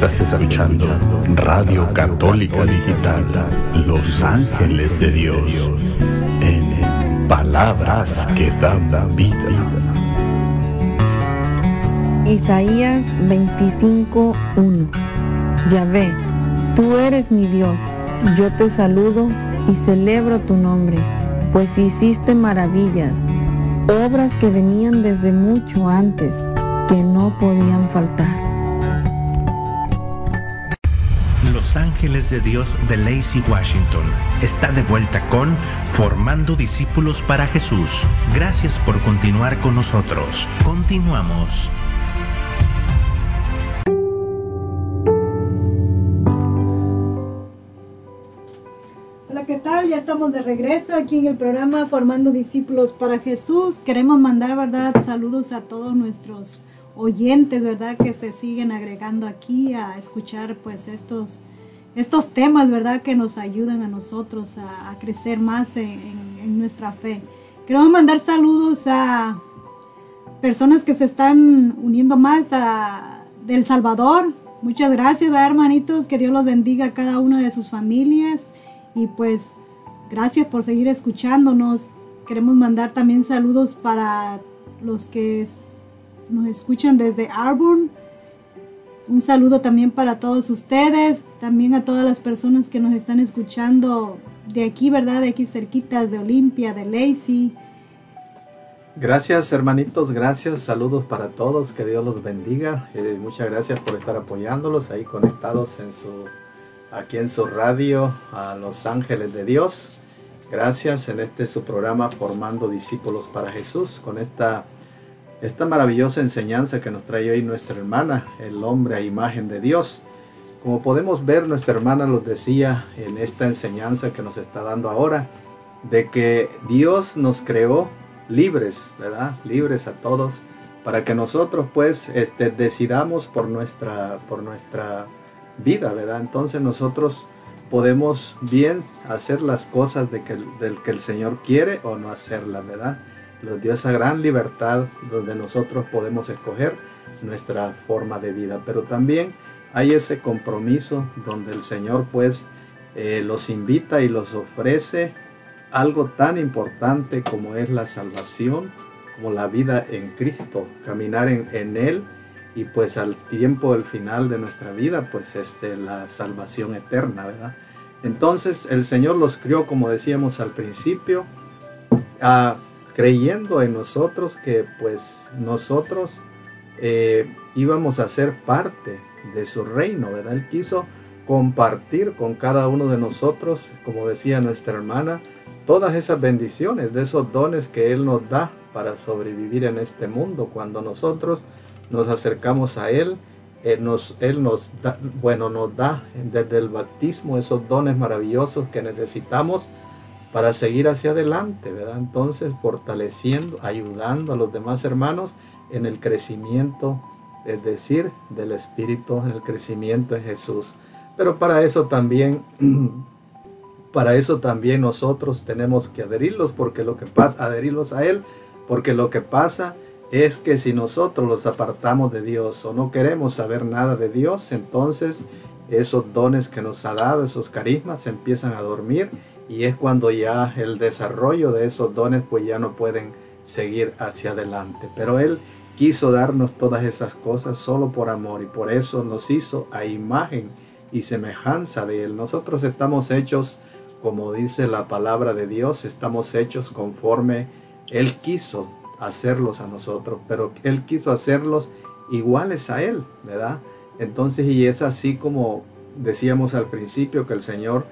Estás escuchando Radio Católica Digital, Los Ángeles de Dios, en palabras que dan vida. Isaías 25:1 Yahvé, tú eres mi Dios, yo te saludo y celebro tu nombre, pues hiciste maravillas, obras que venían desde mucho antes, que no podían faltar. Ángeles de Dios de Lacey, Washington está de vuelta con Formando Discípulos para Jesús. Gracias por continuar con nosotros. Continuamos. Hola, ¿qué tal? Ya estamos de regreso aquí en el programa Formando Discípulos para Jesús. Queremos mandar, ¿verdad? Saludos a todos nuestros oyentes, ¿verdad? Que se siguen agregando aquí a escuchar pues estos, estos temas, ¿verdad? Que nos ayudan a nosotros a, crecer más en, nuestra fe. Queremos mandar saludos a personas que se están uniendo más a del Salvador. Muchas gracias, ¿verdad, hermanitos. Que Dios los bendiga a cada una de sus familias. Y pues, gracias por seguir escuchándonos. Queremos mandar también saludos para los que nos escuchan desde Arbor. Un saludo también para todos ustedes, también a todas las personas que nos están escuchando de aquí, ¿verdad? De aquí cerquitas, de Olimpia, de Lacey. Gracias hermanitos, gracias, saludos para todos, que Dios los bendiga. Eh, muchas gracias por estar apoyándolos ahí conectados en su, aquí en su radio a Los Ángeles de Dios. Gracias en este su programa Formando Discípulos para Jesús con esta, esta maravillosa enseñanza que nos trae hoy nuestra hermana, el hombre a imagen de Dios. Como podemos ver, nuestra hermana los decía en esta enseñanza que nos está dando ahora, de que Dios nos creó libres, ¿verdad? Libres a todos, para que nosotros pues este, decidamos por nuestra, por nuestra vida, ¿verdad? Entonces nosotros podemos bien hacer las cosas de que, del que el Señor quiere o no hacerlas, ¿verdad? Nos dio esa gran libertad donde nosotros podemos escoger nuestra forma de vida, pero también hay ese compromiso donde el Señor pues eh, los invita y los ofrece algo tan importante como es la salvación, como la vida en Cristo, caminar en, en Él y pues al tiempo del final de nuestra vida, pues este, la salvación eterna, ¿verdad? Entonces el Señor los crió, como decíamos al principio, ah, creyendo en nosotros que pues nosotros eh, íbamos a ser parte de su reino, ¿verdad? Él quiso compartir con cada uno de nosotros, como decía nuestra hermana, todas esas bendiciones, de esos dones que Él nos da para sobrevivir en este mundo. Cuando nosotros nos acercamos a Él, Él nos, Él nos da, bueno, nos da desde el bautismo esos dones maravillosos que necesitamos para seguir hacia adelante, ¿verdad? Entonces, fortaleciendo, ayudando a los demás hermanos en el crecimiento, es decir, del Espíritu, en el crecimiento en Jesús. Pero para eso también para eso también nosotros tenemos que adherirlos porque lo que pasa adherirlos a él porque lo que pasa es que si nosotros los apartamos de Dios o no queremos saber nada de Dios entonces esos dones que nos ha dado esos carismas se empiezan a dormir y es cuando ya el desarrollo de esos dones pues ya no pueden seguir hacia adelante pero él quiso darnos todas esas cosas solo por amor y por eso nos hizo a imagen y semejanza de él nosotros estamos hechos como dice la palabra de Dios, estamos hechos conforme Él quiso hacerlos a nosotros, pero Él quiso hacerlos iguales a Él, ¿verdad? Entonces, y es así como decíamos al principio que el Señor,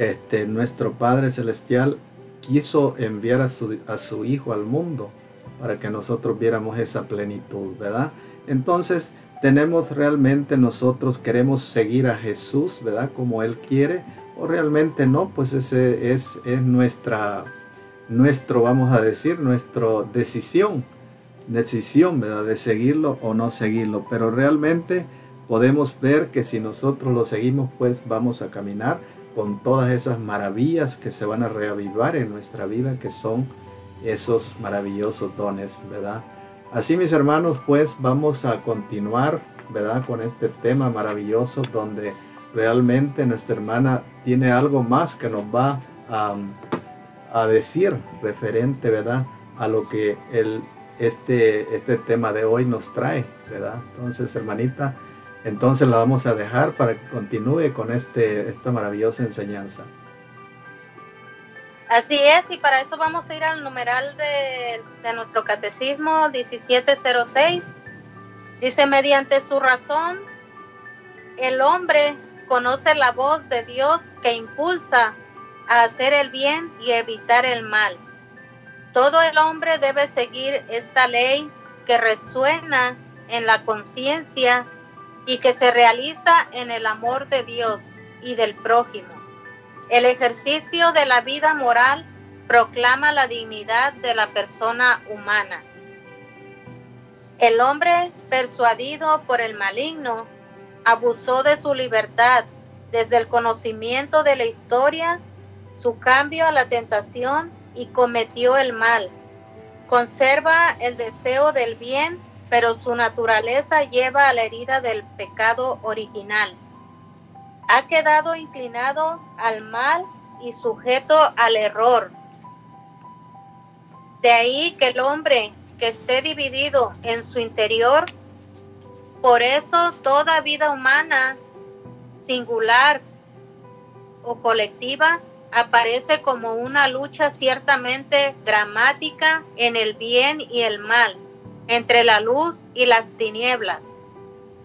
este, nuestro Padre Celestial, quiso enviar a su, a su Hijo al mundo para que nosotros viéramos esa plenitud, ¿verdad? Entonces, tenemos realmente nosotros queremos seguir a Jesús, ¿verdad? Como Él quiere, o realmente no, pues ese es, es nuestra, nuestro, vamos a decir, nuestra decisión, decisión, ¿verdad? De seguirlo o no seguirlo, pero realmente podemos ver que si nosotros lo seguimos, pues vamos a caminar con todas esas maravillas que se van a reavivar en nuestra vida, que son esos maravillosos dones, ¿verdad? Así mis hermanos, pues vamos a continuar, ¿verdad? Con este tema maravilloso donde realmente nuestra hermana tiene algo más que nos va a, a decir referente, ¿verdad? A lo que el, este, este tema de hoy nos trae, ¿verdad? Entonces, hermanita, entonces la vamos a dejar para que continúe con este, esta maravillosa enseñanza. Así es, y para eso vamos a ir al numeral de, de nuestro catecismo 1706. Dice, mediante su razón, el hombre conoce la voz de Dios que impulsa a hacer el bien y evitar el mal. Todo el hombre debe seguir esta ley que resuena en la conciencia y que se realiza en el amor de Dios y del prójimo. El ejercicio de la vida moral proclama la dignidad de la persona humana. El hombre persuadido por el maligno abusó de su libertad desde el conocimiento de la historia, su cambio a la tentación y cometió el mal. Conserva el deseo del bien, pero su naturaleza lleva a la herida del pecado original. Ha quedado inclinado al mal y sujeto al error. De ahí que el hombre que esté dividido en su interior por eso toda vida humana, singular o colectiva, aparece como una lucha ciertamente dramática en el bien y el mal, entre la luz y las tinieblas.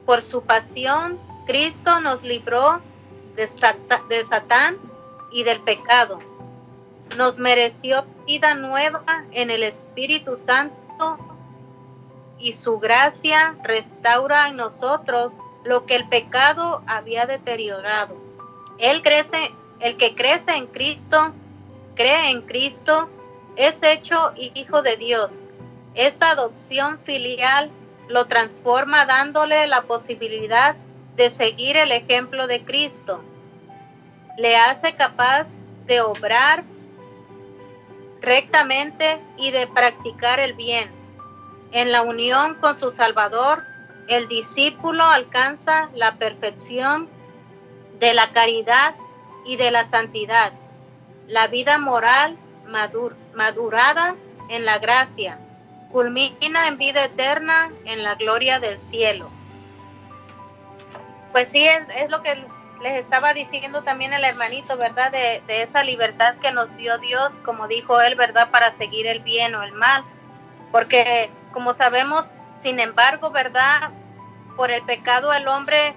Por su pasión, Cristo nos libró de, de Satán y del pecado. Nos mereció vida nueva en el Espíritu Santo y su gracia restaura en nosotros lo que el pecado había deteriorado. Él crece, el que crece en Cristo, cree en Cristo, es hecho hijo de Dios. Esta adopción filial lo transforma dándole la posibilidad de seguir el ejemplo de Cristo. Le hace capaz de obrar rectamente y de practicar el bien en la unión con su Salvador, el discípulo alcanza la perfección de la caridad y de la santidad, la vida moral madur madurada en la gracia, culmina en vida eterna en la gloria del cielo. Pues sí, es, es lo que les estaba diciendo también el hermanito, ¿verdad? De, esa libertad que nos dio Dios, como dijo él, ¿verdad? Para seguir el bien o el mal. Porque como sabemos, sin embargo, ¿verdad? Por el pecado el hombre,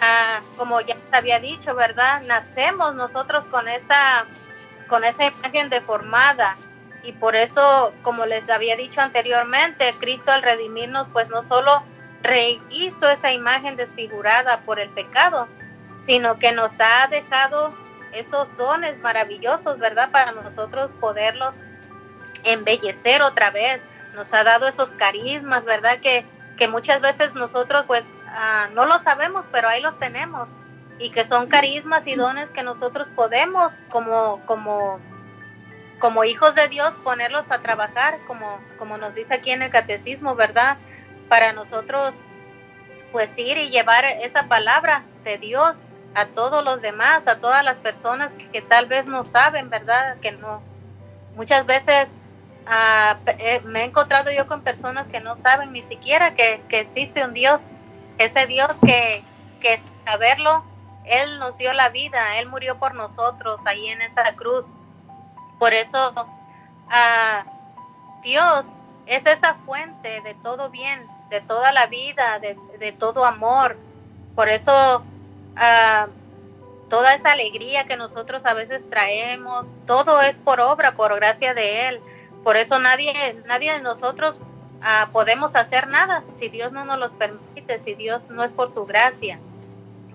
ah, como ya había dicho, ¿verdad? Nacemos nosotros con esa, con esa imagen deformada. Y por eso, como les había dicho anteriormente, Cristo al redimirnos, pues no solo rehizo esa imagen desfigurada por el pecado, sino que nos ha dejado esos dones maravillosos, ¿verdad? Para nosotros poderlos embellecer otra vez, nos ha dado esos carismas, ¿verdad? Que, que muchas veces nosotros pues uh, no lo sabemos, pero ahí los tenemos y que son carismas y dones que nosotros podemos como como como hijos de Dios ponerlos a trabajar como como nos dice aquí en el catecismo, ¿verdad? Para nosotros pues ir y llevar esa palabra de Dios a todos los demás, a todas las personas que, tal vez no saben, ¿verdad? Que no muchas veces Uh, me he encontrado yo con personas que no saben ni siquiera que, que existe un Dios, ese Dios que, que saberlo, Él nos dio la vida, Él murió por nosotros ahí en esa cruz. Por eso Dios es esa fuente de todo bien, de toda la vida, de, de todo amor. Por eso toda esa alegría que nosotros a veces traemos, todo es por obra, por gracia de Él Por eso nadie, nadie de nosotros podemos hacer nada si Dios no nos los permite, si Dios no es por su gracia.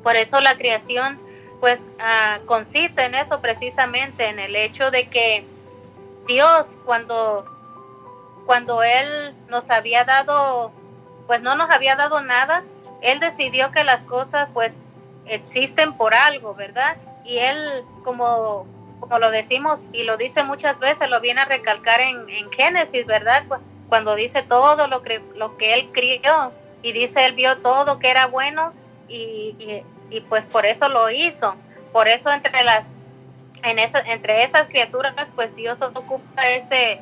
Por eso la creación pues ah, consiste en eso precisamente, en el hecho de que Dios cuando, cuando Él nos había dado, pues no nos había dado nada, Él decidió que las cosas pues existen por algo, ¿verdad? Y Él como, como lo decimos y lo dice muchas veces, lo viene a recalcar en, en Génesis, ¿verdad? Cuando dice todo lo que, lo que Él crió y dice Él vio todo que era bueno y, y pues por eso lo hizo. Por eso entre las en esa, entre esas criaturas, pues Dios ocupa ese,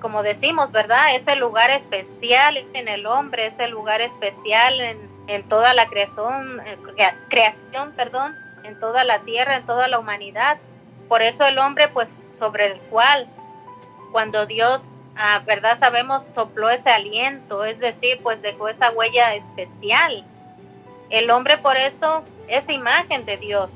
como decimos, ¿verdad? Ese lugar especial en el hombre, ese lugar especial en, en toda la creación, creación, perdón, en toda la tierra, en toda la humanidad. Por eso el hombre, pues, sobre el cual, cuando Dios, ah, ¿verdad? Sabemos, sopló ese aliento, es decir, pues dejó esa huella especial. El hombre por eso es imagen de Dios,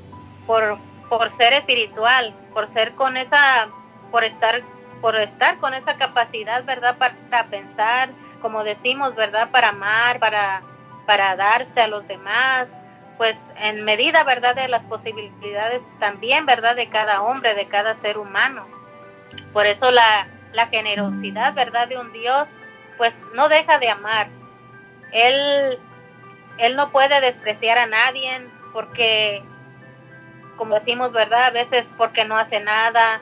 por, por ser espiritual, por ser con esa, por estar, por estar con esa capacidad, ¿verdad? Para, pensar, como decimos, ¿verdad? Para amar, para, para darse a los demás, pues en medida, ¿verdad? De las posibilidades también, ¿verdad? De cada hombre, de cada ser humano. Por eso la, la generosidad, ¿verdad? De un Dios, pues no deja de amar. Él, él no puede despreciar a nadie porque como decimos, ¿verdad? A veces porque no hace nada.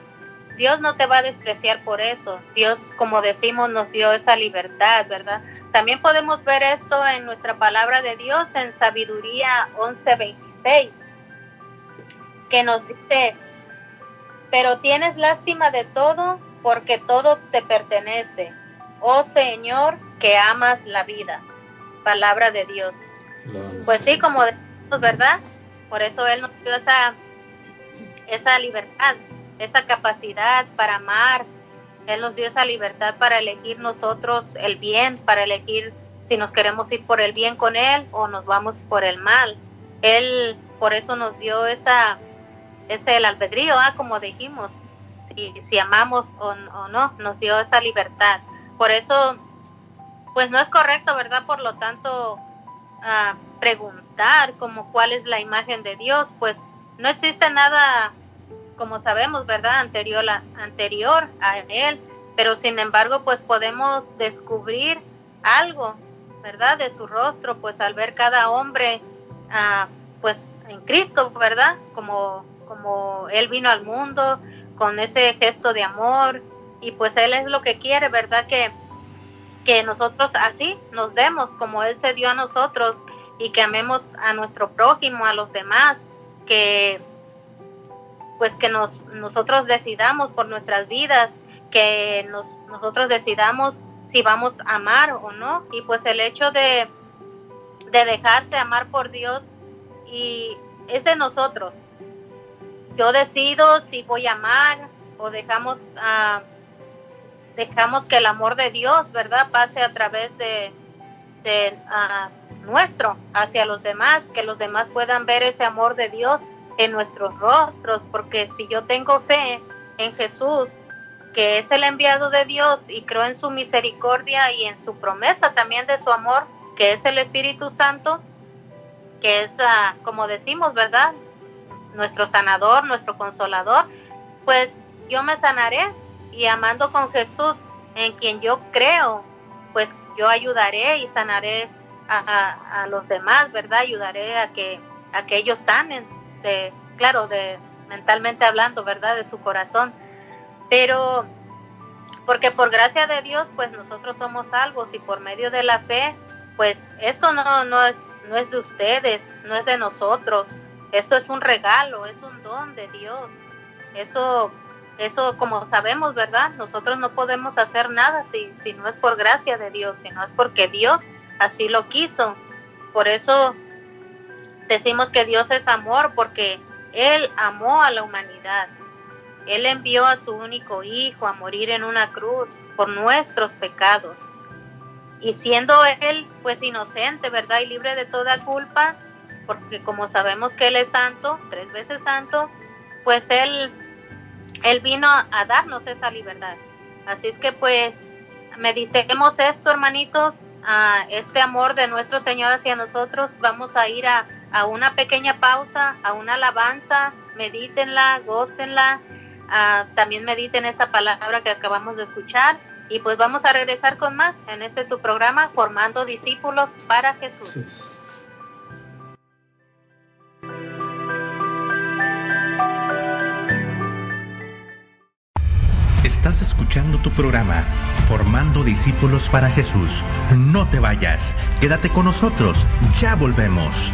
Dios no te va a despreciar por eso. Dios, como decimos, nos dio esa libertad, ¿verdad? También podemos ver esto en nuestra palabra de Dios en Sabiduría 11:26, que nos dice, pero tienes lástima de todo porque todo te pertenece. Oh Señor, que amas la vida. Palabra de Dios. Pues sí, como decimos, ¿verdad? Por eso Él nos dio esa esa libertad, esa capacidad para amar. Él nos dio esa libertad para elegir nosotros el bien, para elegir si nos queremos ir por el bien con Él o nos vamos por el mal. Él por eso nos dio esa, ese el albedrío, ah, como dijimos, si, si amamos o, o no, nos dio esa libertad. Por eso, pues no es correcto, ¿verdad? Por lo tanto, preguntar como cuál es la imagen de Dios, pues no existe nada, como sabemos, ¿verdad? Anterior a, anterior a él, pero sin embargo, pues podemos descubrir algo, ¿verdad? De su rostro, pues al ver cada hombre, ah, pues en Cristo, ¿verdad? Como, como Él vino al mundo, con ese gesto de amor, y pues Él es lo que quiere, ¿verdad? Que, que nosotros así nos demos como Él se dio a nosotros y que amemos a nuestro prójimo, a los demás, que pues que nos nosotros decidamos por nuestras vidas, que nos, nosotros decidamos si vamos a amar o no, y pues el hecho de, de dejarse amar por Dios y es de nosotros. Yo decido si voy a amar o dejamos uh, dejamos que el amor de Dios, ¿verdad?, pase a través de, de uh, nuestro hacia los demás, que los demás puedan ver ese amor de Dios en nuestros rostros, porque si yo tengo fe en Jesús, que es el enviado de Dios y creo en su misericordia y en su promesa también de su amor, que es el Espíritu Santo, que es, uh, como decimos, ¿verdad? Nuestro sanador, nuestro consolador, pues yo me sanaré y amando con Jesús, en quien yo creo, pues yo ayudaré y sanaré a, a, los demás, ¿verdad? Ayudaré a que, a que ellos sanen de, claro, de mentalmente hablando, ¿verdad? De su corazón. Pero, porque por gracia de Dios, pues nosotros somos salvos y por medio de la fe, pues esto no, no, es, no es de ustedes, no es de nosotros. Eso es un regalo, es un don de Dios. Eso, eso como sabemos, ¿verdad? Nosotros no podemos hacer nada si, si no es por gracia de Dios, si no es porque Dios así lo quiso. Por eso decimos que Dios es amor porque Él amó a la humanidad. Él envió a su único Hijo a morir en una cruz por nuestros pecados. Y siendo Él pues inocente, ¿verdad? Y libre de toda culpa, porque como sabemos que Él es santo, tres veces santo, pues Él, él vino a darnos esa libertad. Así es que pues meditemos esto, hermanitos, a este amor de nuestro Señor hacia nosotros. Vamos a ir a, a una pequeña pausa, a una alabanza, medítenla, gócenla, ah, también mediten esta palabra que acabamos de escuchar y pues vamos a regresar con más en este tu programa, Formando Discípulos para Jesús. tu programa, Formando Discípulos para Jesús. No te vayas, quédate con nosotros, ya volvemos.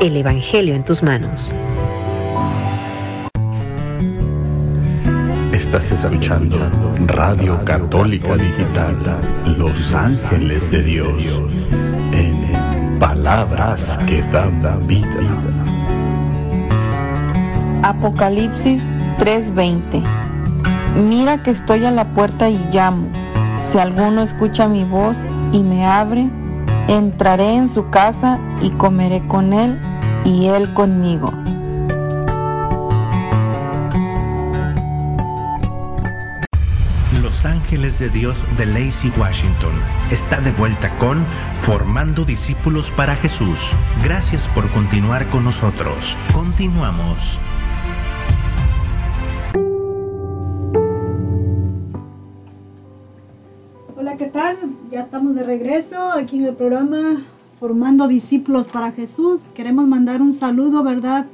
el Evangelio en tus manos. Estás escuchando Radio Católica Digital, Los Ángeles de Dios, en Palabras que dan vida. Apocalipsis 3:20 Mira que estoy a la puerta y llamo. Si alguno escucha mi voz y me abre, entraré en su casa y comeré con él y él conmigo. Los Ángeles de Dios de Lacey Washington está de vuelta con Formando Discípulos para Jesús. Gracias por continuar con nosotros. Continuamos. Aquí en el programa Formando Discípulos para Jesús. Queremos mandar un saludo, ¿verdad?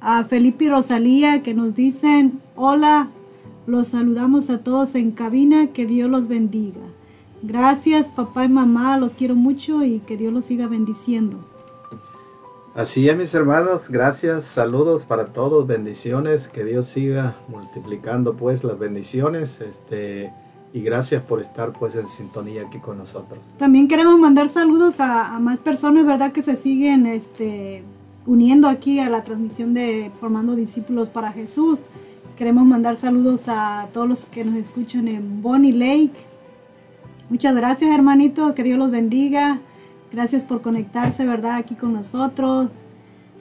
A Felipe y Rosalía que nos dicen, hola, los saludamos a todos en cabina, que Dios los bendiga. Gracias, papá y mamá, los quiero mucho y que Dios los siga bendiciendo. Así es, mis hermanos, gracias, saludos para todos, bendiciones, que Dios siga multiplicando pues las bendiciones, este, y gracias por estar pues en sintonía aquí con nosotros. También queremos mandar saludos a, a más personas, ¿verdad? Que se siguen este, uniendo aquí a la transmisión de Formando Discípulos para Jesús. Queremos mandar saludos a todos los que nos escuchan en Bonnie Lake. Muchas gracias, hermanito. Que Dios los bendiga. Gracias por conectarse, ¿verdad? Aquí con nosotros.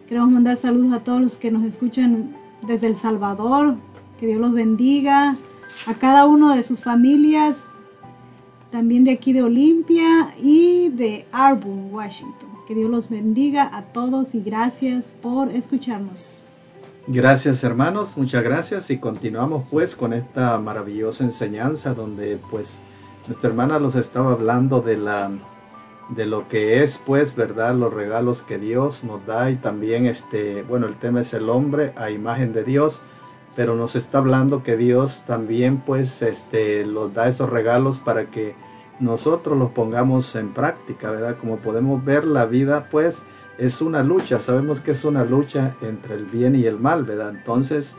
Queremos mandar saludos a todos los que nos escuchan desde El Salvador. Que Dios los bendiga. A cada uno de sus familias. También de aquí de Olimpia y de Arbor, Washington. Que Dios los bendiga a todos y gracias por escucharnos. Gracias hermanos, muchas gracias y continuamos pues con esta maravillosa enseñanza donde pues nuestra hermana los estaba hablando de la de lo que es pues verdad los regalos que Dios nos da y también este bueno el tema es el hombre a imagen de Dios pero nos está hablando que Dios también pues este los da esos regalos para que nosotros los pongamos en práctica verdad como podemos ver la vida pues es una lucha, sabemos que es una lucha entre el bien y el mal, ¿verdad? Entonces,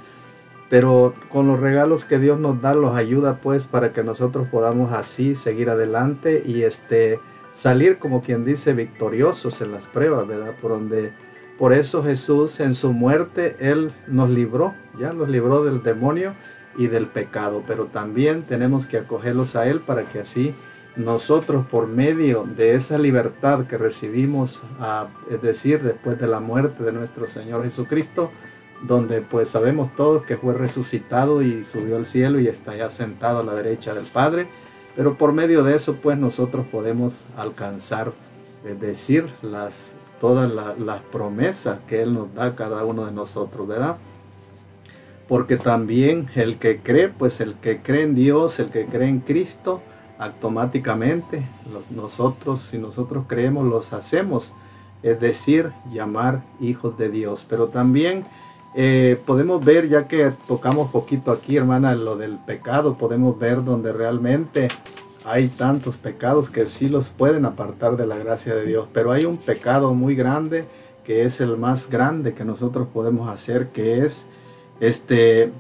pero con los regalos que Dios nos da, los ayuda pues para que nosotros podamos así seguir adelante y este salir como quien dice victoriosos en las pruebas, ¿verdad? Por donde por eso Jesús en su muerte él nos libró, ya los libró del demonio y del pecado, pero también tenemos que acogerlos a él para que así nosotros por medio de esa libertad que recibimos, es decir, después de la muerte de nuestro Señor Jesucristo, donde pues sabemos todos que fue resucitado y subió al cielo y está ya sentado a la derecha del Padre, pero por medio de eso pues nosotros podemos alcanzar, es decir, las, todas la, las promesas que Él nos da a cada uno de nosotros, ¿verdad? Porque también el que cree, pues el que cree en Dios, el que cree en Cristo, automáticamente nosotros, si nosotros creemos, los hacemos, es decir, llamar hijos de Dios. Pero también eh, podemos ver, ya que tocamos poquito aquí, hermana, lo del pecado, podemos ver donde realmente hay tantos pecados que sí los pueden apartar de la gracia de Dios, pero hay un pecado muy grande que es el más grande que nosotros podemos hacer, que es este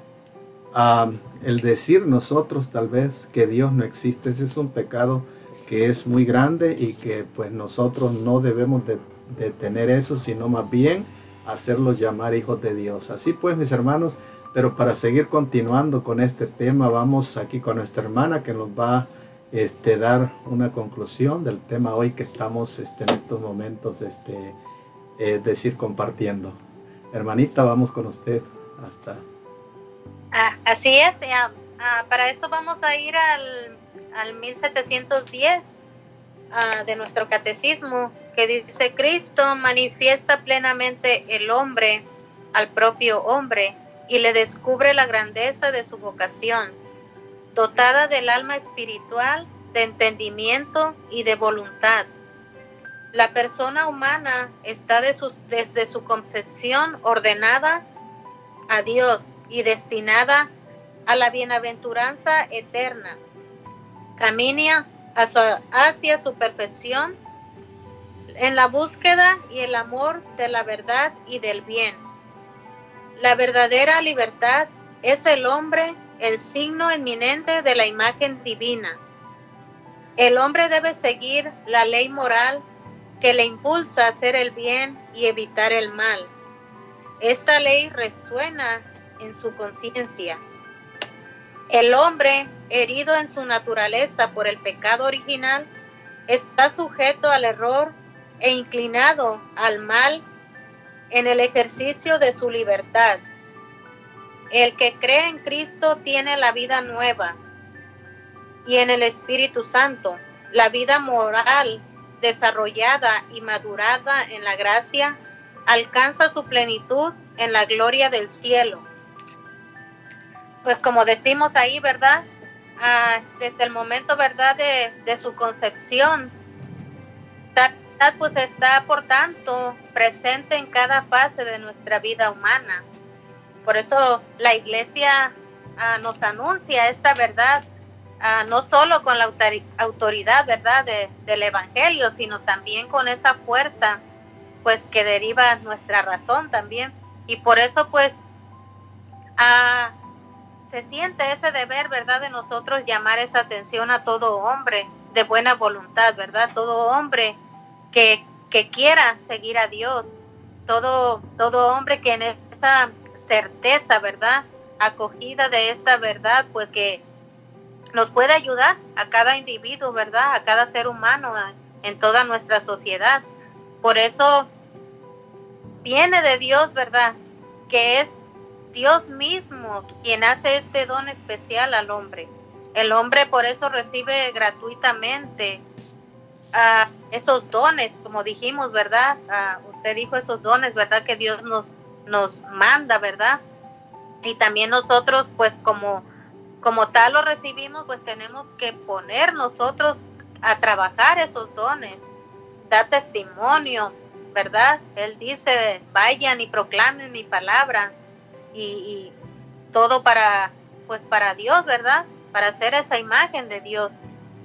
uh, el decir nosotros tal vez que Dios no existe, ese es un pecado que es muy grande y que pues nosotros no debemos de, de tener eso, sino más bien hacerlos llamar hijos de Dios. Así pues, mis hermanos, pero para seguir continuando con este tema, vamos aquí con nuestra hermana que nos va a este, dar una conclusión del tema hoy que estamos este, en estos momentos, este, eh, decir, compartiendo. Hermanita, vamos con usted. Hasta. Ah, así es, ah, para esto vamos a ir al, al 1710 ah, de nuestro catecismo, que dice, Cristo manifiesta plenamente el hombre al propio hombre y le descubre la grandeza de su vocación, dotada del alma espiritual, de entendimiento y de voluntad. La persona humana está de desde su concepción ordenada a Dios y destinada a la bienaventuranza eterna. Camina hacia su perfección en la búsqueda y el amor de la verdad y del bien. La verdadera libertad es el hombre el signo eminente de la imagen divina. El hombre debe seguir la ley moral que le impulsa a hacer el bien y evitar el mal. Esta ley resuena en su conciencia. El hombre, herido en su naturaleza por el pecado original, está sujeto al error e inclinado al mal en el ejercicio de su libertad. El que cree en Cristo tiene la vida nueva y en el Espíritu Santo, la vida moral desarrollada y madurada en la gracia, alcanza su plenitud en la gloria del cielo. Pues como decimos ahí, ¿verdad? Ah, desde el momento, ¿verdad? De, de su concepción, pues está, por tanto, presente en cada fase de nuestra vida humana. Por eso la iglesia ah, nos anuncia esta verdad, ah, no solo con la autoridad, ¿verdad?, del Evangelio, sino también con esa fuerza, pues, que deriva nuestra razón también. Y por eso, pues, ah, se siente ese deber, ¿verdad?, de nosotros llamar esa atención a todo hombre de buena voluntad, ¿verdad? Todo hombre que, que quiera seguir a Dios, todo, todo hombre que en esa certeza, ¿verdad? Acogida de esta verdad, pues que nos puede ayudar a cada individuo, ¿verdad? A cada ser humano en toda nuestra sociedad. Por eso viene de Dios, ¿verdad? Que es Dios mismo quien hace este don especial al hombre. El hombre por eso recibe gratuitamente a esos dones, como dijimos, ¿verdad? usted dijo esos dones, ¿verdad? Que Dios nos, nos manda, ¿verdad? Y también nosotros, pues como, como tal lo recibimos, pues tenemos que poner nosotros a trabajar esos dones, dar testimonio, ¿verdad? Él dice, vayan y proclamen mi palabra y, y todo para, pues para Dios, ¿verdad? Para hacer esa imagen de Dios.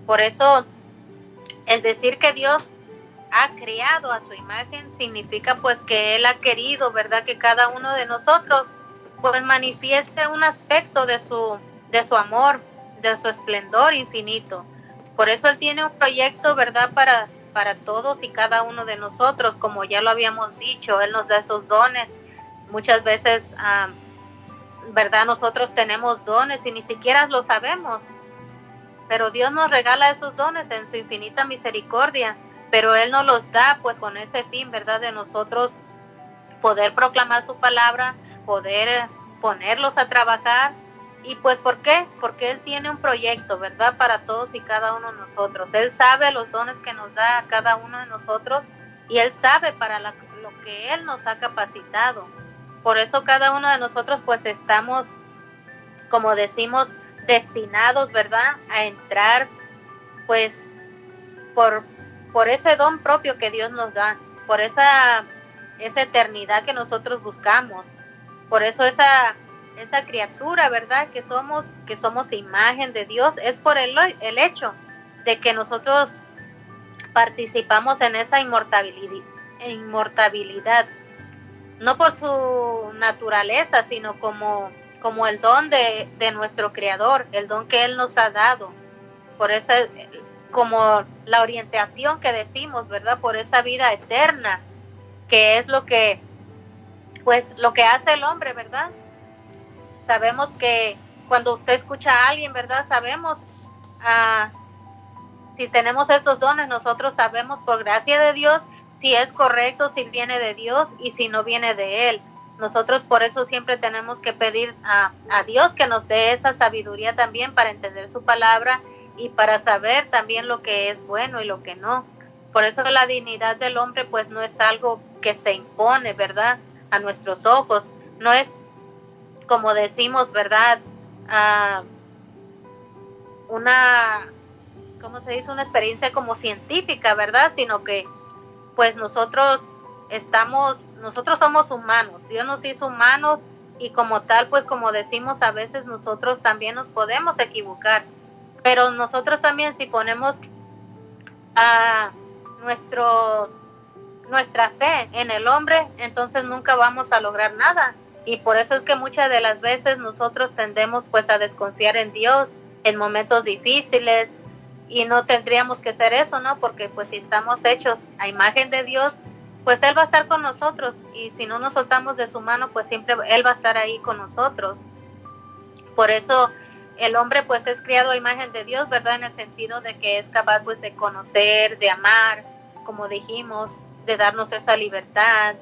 Por eso el decir que Dios ha creado a su imagen significa pues que Él ha querido, ¿verdad? Que cada uno de nosotros pues manifieste un aspecto de su, de su amor, de su esplendor infinito. Por eso Él tiene un proyecto, ¿verdad? Para, para todos y cada uno de nosotros, como ya lo habíamos dicho, Él nos da esos dones. Muchas veces, ¿verdad? Nosotros tenemos dones y ni siquiera lo sabemos pero Dios nos regala esos dones en su infinita misericordia, pero Él nos los da pues con ese fin, ¿verdad? De nosotros poder proclamar su palabra, poder eh, ponerlos a trabajar. ¿Y pues por qué? Porque Él tiene un proyecto, ¿verdad? Para todos y cada uno de nosotros. Él sabe los dones que nos da a cada uno de nosotros y Él sabe para lo que Él nos ha capacitado. Por eso cada uno de nosotros pues estamos, como decimos, destinados, ¿verdad?, a entrar, pues, por, por ese don propio que Dios nos da, por esa, esa eternidad que nosotros buscamos, por eso esa, esa criatura, ¿verdad?, que somos, que somos imagen de Dios, es por el, el hecho de que nosotros participamos en esa inmortabilidad, inmortabilidad, no por su naturaleza, sino como como el don de, nuestro Creador, el don que Él nos ha dado, por esa, como la orientación que decimos, ¿verdad? Por esa vida eterna, que es lo que, pues, lo que hace el hombre, ¿verdad? Sabemos que cuando usted escucha a alguien, ¿verdad? Sabemos, ah, si tenemos esos dones, nosotros sabemos por gracia de Dios si es correcto, si viene de Dios y si no viene de Él. Nosotros por eso siempre tenemos que pedir a, Dios que nos dé esa sabiduría también para entender su palabra y para saber también lo que es bueno y lo que no. Por eso la dignidad del hombre pues no es algo que se impone, ¿verdad? A nuestros ojos. No es, como decimos, ¿verdad? Ah, una, ¿cómo se dice? Una experiencia como científica, ¿verdad? Sino que pues nosotros estamos nosotros somos humanos, Dios nos hizo humanos y como tal, pues como decimos, a veces nosotros también nos podemos equivocar, pero nosotros también si ponemos a nuestro, nuestra fe en el hombre, entonces nunca vamos a lograr nada. Y por eso es que muchas de las veces nosotros tendemos pues a desconfiar en Dios en momentos difíciles y no tendríamos que ser eso, ¿no? Porque pues si estamos hechos a imagen de Dios, pues Él va a estar con nosotros y si no nos soltamos de su mano, pues siempre Él va a estar ahí con nosotros. Por eso el hombre pues es criado a imagen de Dios, ¿verdad? En el sentido de que es capaz pues de conocer, de amar, como dijimos, de darnos esa libertad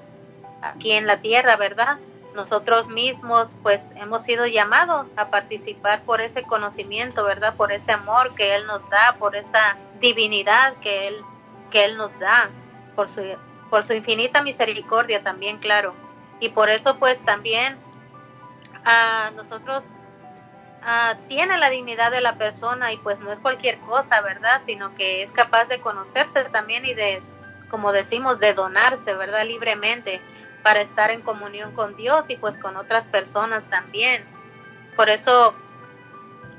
aquí en la tierra, ¿verdad? Nosotros mismos pues hemos sido llamados a participar por ese conocimiento, ¿verdad? Por ese amor que Él nos da, por esa divinidad que Él, que Él nos da, por su, por su infinita misericordia también, claro. Y por eso pues también a nosotros uh, tiene la dignidad de la persona y pues no es cualquier cosa, ¿verdad? Sino que es capaz de conocerse también y de, como decimos, de donarse, ¿verdad? Libremente para estar en comunión con Dios y pues con otras personas también. Por eso,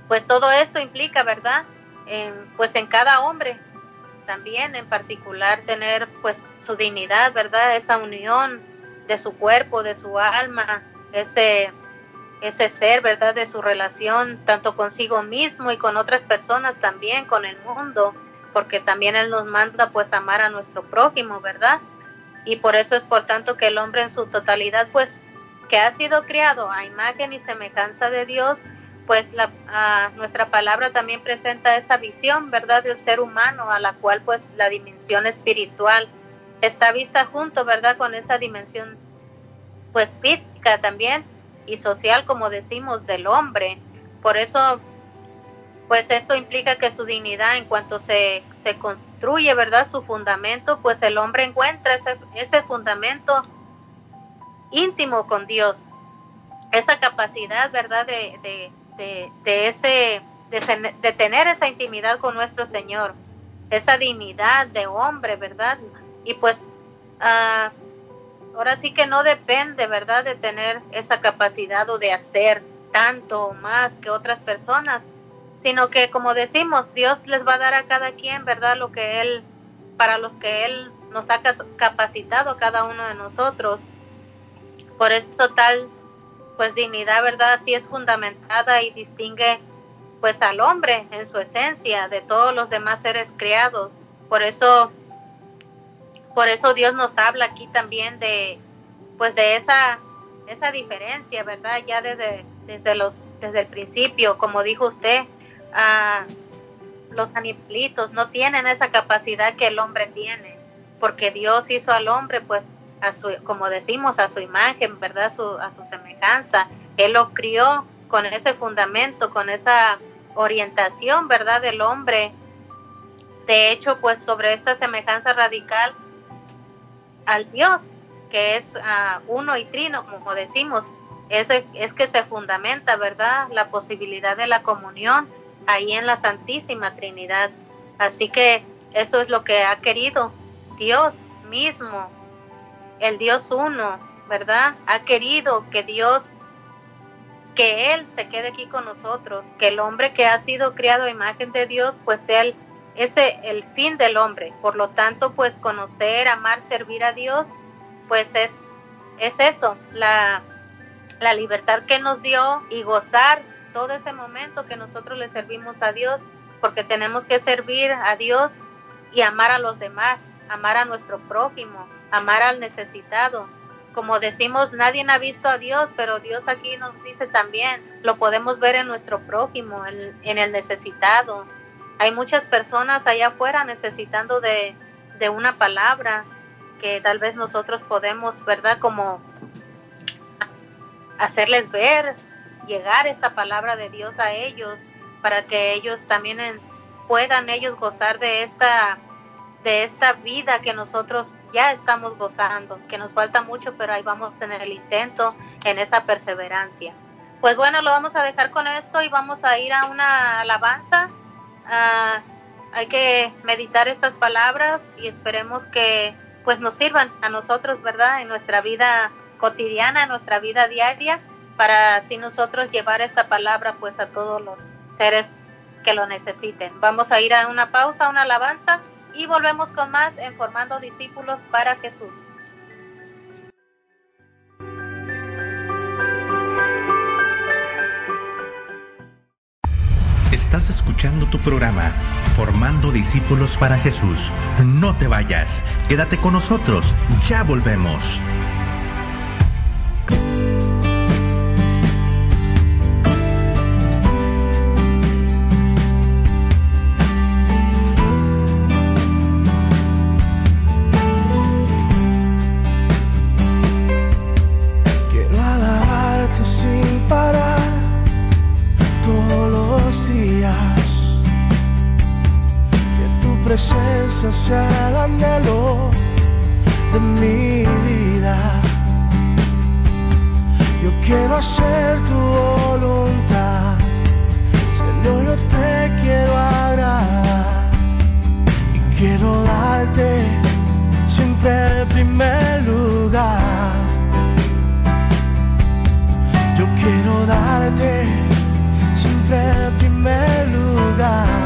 pues todo esto implica, ¿verdad? En, pues en cada hombre también en particular tener pues su dignidad, ¿verdad? Esa unión de su cuerpo, de su alma, ese ese ser, ¿verdad? De su relación tanto consigo mismo y con otras personas también, con el mundo, porque también Él nos manda pues amar a nuestro prójimo, ¿verdad? Y por eso es por tanto que el hombre en su totalidad pues que ha sido criado a imagen y semejanza de Dios, pues la, nuestra palabra también presenta esa visión, ¿verdad? Del ser humano, a la cual pues la dimensión espiritual está vista junto, ¿verdad? Con esa dimensión pues física también y social, como decimos, del hombre. Por eso, pues esto implica que su dignidad en cuanto se, se construye, ¿verdad? Su fundamento, pues el hombre encuentra ese, ese fundamento íntimo con Dios, esa capacidad, ¿verdad? De, de, de, de ese, de, tener esa intimidad con nuestro Señor, esa dignidad de hombre, ¿verdad? Y pues uh, ahora sí que no depende, ¿verdad?, de tener esa capacidad o de hacer tanto o más que otras personas, sino que como decimos, Dios les va a dar a cada quien, ¿verdad?, lo que Él, para los que Él nos ha capacitado cada uno de nosotros. Por eso tal, pues dignidad, ¿verdad?, sí es fundamentada y distingue pues al hombre en su esencia de todos los demás seres creados. Por eso por eso Dios nos habla aquí también de pues de esa esa diferencia, ¿verdad? Ya desde desde los desde el principio, como dijo usted, uh, los animalitos no tienen esa capacidad que el hombre tiene, porque Dios hizo al hombre pues a su como decimos a su imagen, ¿verdad? Su, a su semejanza. Él lo crió con ese fundamento, con esa orientación, ¿verdad? Del hombre. De hecho, pues sobre esta semejanza radical al Dios, que es uh, uno y trino, como decimos, es, es que se fundamenta, ¿verdad?, la posibilidad de la comunión ahí en la Santísima Trinidad. Así que eso es lo que ha querido Dios mismo, el Dios uno, ¿verdad? Ha querido que Dios, que Él se quede aquí con nosotros, que el hombre que ha sido criado a imagen de Dios, pues Él ese el fin del hombre. Por lo tanto, pues conocer, amar, servir a Dios, pues es, es eso, la, la libertad que nos dio y gozar todo ese momento que nosotros le servimos a Dios, porque tenemos que servir a Dios y amar a los demás, amar a nuestro prójimo, amar al necesitado. Como decimos, nadie ha visto a Dios, pero Dios aquí nos dice también, lo podemos ver en nuestro prójimo, en, en el necesitado, hay muchas personas allá afuera necesitando de, de una palabra que tal vez nosotros podemos, ¿verdad? Como hacerles ver, llegar esta palabra de Dios a ellos para que ellos también puedan ellos gozar de esta de esta vida que nosotros ya estamos gozando, que nos falta mucho, pero ahí vamos en el intento, en esa perseverancia. Pues bueno, lo vamos a dejar con esto y vamos a ir a una alabanza uh, hay que meditar estas palabras y esperemos que pues nos sirvan a nosotros, ¿verdad? En nuestra vida cotidiana, en nuestra vida diaria, para así nosotros llevar esta palabra pues a todos los seres que lo necesiten. Vamos a ir a una pausa, una alabanza y volvemos con más en Formando Discípulos para Jesús. Estás escuchando tu programa Formando Discípulos para Jesús. No te vayas, quédate con nosotros, ya volvemos. Sea el anhelo de mi vida. Yo quiero hacer tu voluntad. Señor, yo te quiero agradar. Y quiero darte siempre el primer lugar. Yo quiero darte siempre el primer lugar.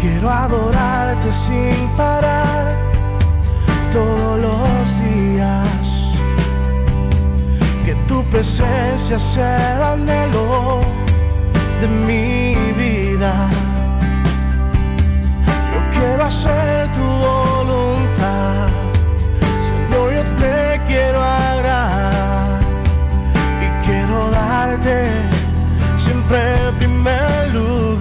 Quiero adorarte sin parar todos los días. Que tu presencia sea el anhelo de mi vida. Yo quiero hacer tu voluntad. Señor, yo te quiero agradar y quiero darte siempre el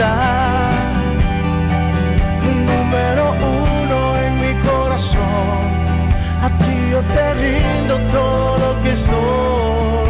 vida, número uno en mi corazón. A ti yo te rindo todo lo que soy.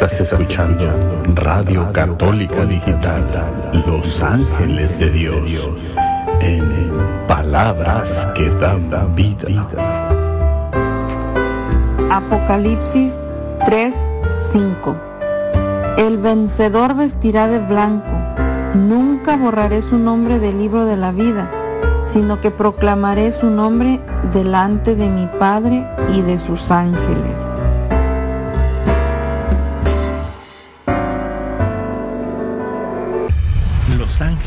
Estás escuchando Radio Católica Digital, Los Ángeles de Dios, en palabras que dan vida. Apocalipsis 3:5 El vencedor vestirá de blanco. Nunca borraré su nombre del libro de la vida, sino que proclamaré su nombre delante de mi Padre y de sus ángeles.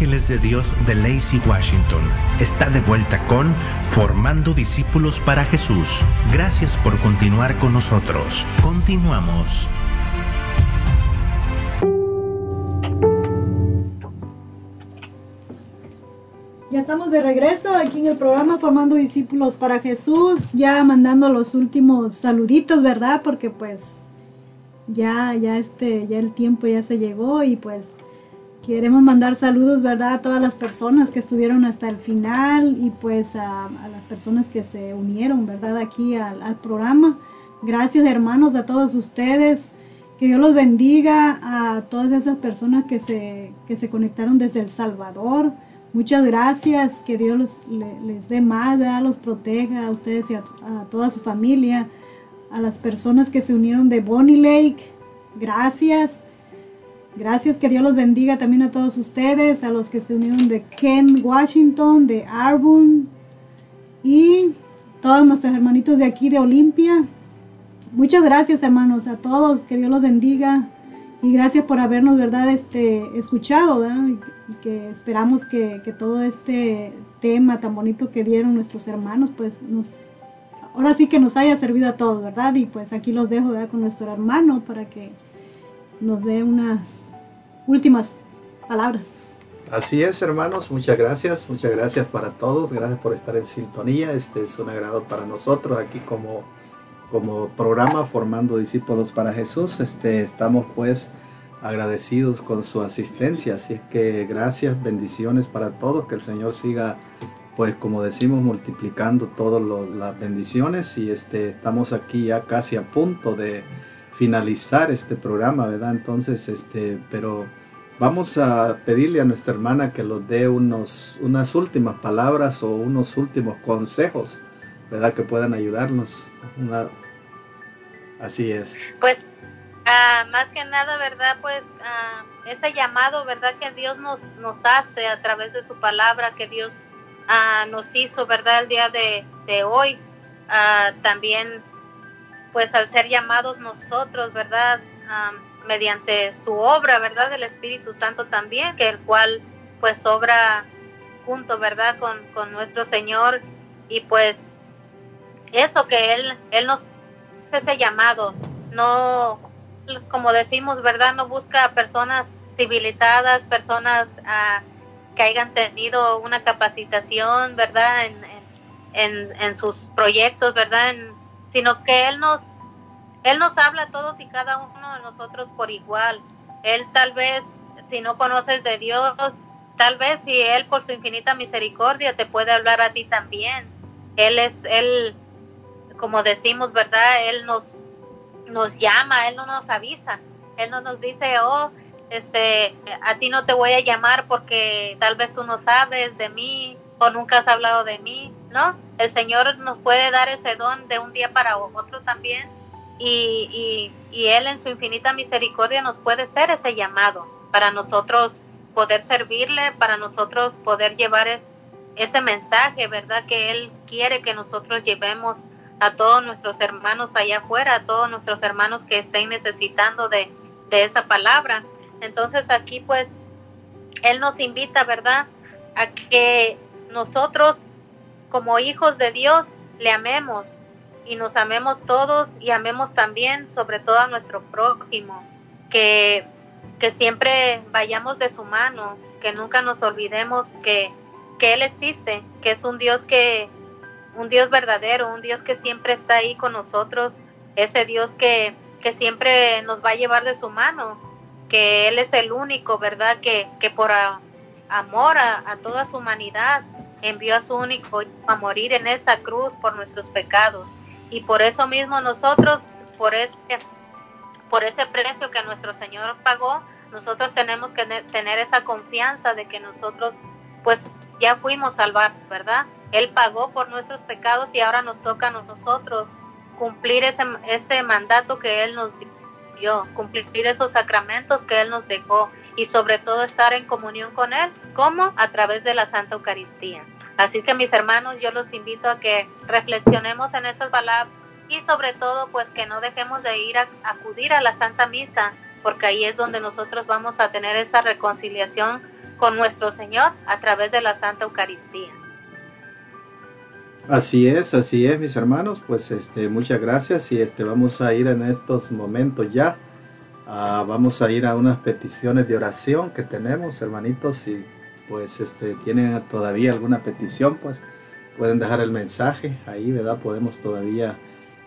Ángeles de Dios de Lacey Washington está de vuelta con Formando Discípulos para Jesús. Gracias por continuar con nosotros. Continuamos. Ya estamos de regreso aquí en el programa Formando Discípulos para Jesús, ya mandando los últimos saluditos, ¿verdad? Porque pues ya, ya este, ya el tiempo ya se llegó y pues queremos mandar saludos, ¿verdad? A todas las personas que estuvieron hasta el final y pues a, las personas que se unieron, ¿verdad? Aquí al, programa. Gracias hermanos a todos ustedes. Que Dios los bendiga a todas esas personas que se, que se conectaron desde El Salvador. Muchas gracias, que Dios les dé más, ¿verdad? los proteja a ustedes y a, a toda su familia, a las personas que se unieron de Bonnie Lake, gracias. Gracias, que Dios los bendiga también a todos ustedes, a los que se unieron de Ken Washington, de Arbon y todos nuestros hermanitos de aquí de Olimpia. Muchas gracias, hermanos, a todos, que Dios los bendiga y gracias por habernos, ¿verdad?, este, escuchado, ¿verdad? Y que esperamos que, que todo este tema tan bonito que dieron nuestros hermanos, pues nos, ahora sí que nos haya servido a todos, ¿verdad? Y pues aquí los dejo, ¿verdad?, con nuestro hermano para que nos dé unas últimas palabras. Así es, hermanos, muchas gracias, muchas gracias para todos, gracias por estar en sintonía. Este es un agrado para nosotros aquí como, como programa formando discípulos para Jesús. Este, estamos pues agradecidos con su asistencia, así es que gracias, bendiciones para todos, que el Señor siga pues como decimos multiplicando todas las bendiciones y este estamos aquí ya casi a punto de finalizar este programa, ¿verdad? Entonces, este, pero Vamos a pedirle a nuestra hermana que nos dé unos, unas últimas palabras o unos últimos consejos, ¿verdad? Que puedan ayudarnos. Así es. Pues ah, más que nada, ¿verdad? Pues ah, ese llamado, ¿verdad? Que Dios nos, nos hace a través de su palabra, que Dios ah, nos hizo, ¿verdad? El día de, de hoy. También, pues al ser llamados nosotros, ¿verdad? Mediante su obra, ¿verdad? Del Espíritu Santo también, que el cual pues obra junto, ¿verdad? Con, con nuestro Señor y pues eso que Él, Él nos hace ese llamado, no, como decimos, ¿verdad? No busca personas civilizadas, personas ah, que hayan tenido una capacitación, ¿verdad? En, en, en sus proyectos, ¿verdad? En- sino que Él nos, Él nos habla a todos y cada uno de nosotros por igual. Él tal vez, si no conoces de Dios, tal vez si Él por su infinita misericordia te puede hablar a ti también. Él es, Él, como decimos, ¿verdad? Él nos, nos llama, Él no nos avisa. Él no nos dice, oh, este, a ti no te voy a llamar porque tal vez tú no sabes de mí o nunca has hablado de mí, El Señor nos puede dar ese don de un día para otro también y, Él en su infinita misericordia nos puede ser ese llamado para nosotros poder servirle, para nosotros poder llevar e- ese mensaje, ¿verdad? Que Él quiere que nosotros llevemos a todos nuestros hermanos allá afuera, a todos nuestros hermanos que estén necesitando de, de esa palabra. Entonces aquí pues Él nos invita, ¿verdad? A que nosotros como hijos de Dios le amemos y nos amemos todos y amemos también sobre todo a nuestro prójimo, que, que siempre vayamos de su mano, que nunca nos olvidemos que, que Él existe, que es un Dios que, un Dios verdadero, un Dios que siempre está ahí con nosotros, ese Dios que, que siempre nos va a llevar de su mano, que Él es el único, ¿verdad? Que, que por amor a, a toda su humanidad envió a su único a morir en esa cruz por nuestros pecados. Y por eso mismo nosotros, por ese, por ese precio que nuestro Señor pagó, nosotros tenemos que ne- tener esa confianza de que nosotros pues ya fuimos salvados, ¿verdad? Él pagó por nuestros pecados y ahora nos toca a nosotros cumplir ese, ese mandato que Él nos dio, cumplir esos sacramentos que Él nos dejó y sobre todo estar en comunión con Él, ¿cómo? A través de la Santa Eucaristía. Así que mis hermanos, yo los invito a que reflexionemos en esas palabras y sobre todo pues que no dejemos de ir a acudir a la Santa Misa, porque ahí es donde nosotros vamos a tener esa reconciliación con nuestro Señor a través de la Santa Eucaristía. Así es, así es, mis hermanos. Pues este, muchas gracias y este, vamos a ir en estos momentos ya. ah, vamos a ir a unas peticiones de oración que tenemos, hermanitos. Si pues este, tienen todavía alguna petición, pues pueden dejar el mensaje ahí, ¿verdad? Podemos todavía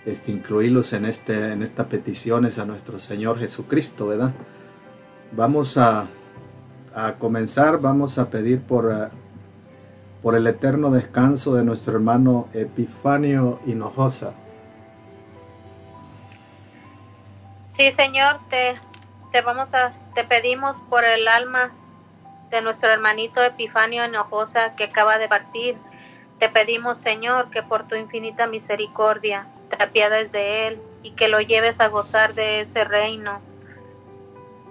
este, incluirlos en, este, en estas peticiones a nuestro Señor Jesucristo, ¿verdad? Vamos a, a comenzar, vamos a pedir por, ah, por el eterno descanso de nuestro hermano Epifanio Hinojosa. Sí, Señor, te, te vamos a, te pedimos por el alma de nuestro hermanito Epifanio Hinojosa que acaba de partir. Te pedimos, Señor, que por tu infinita misericordia te apiades de él y que lo lleves a gozar de ese reino.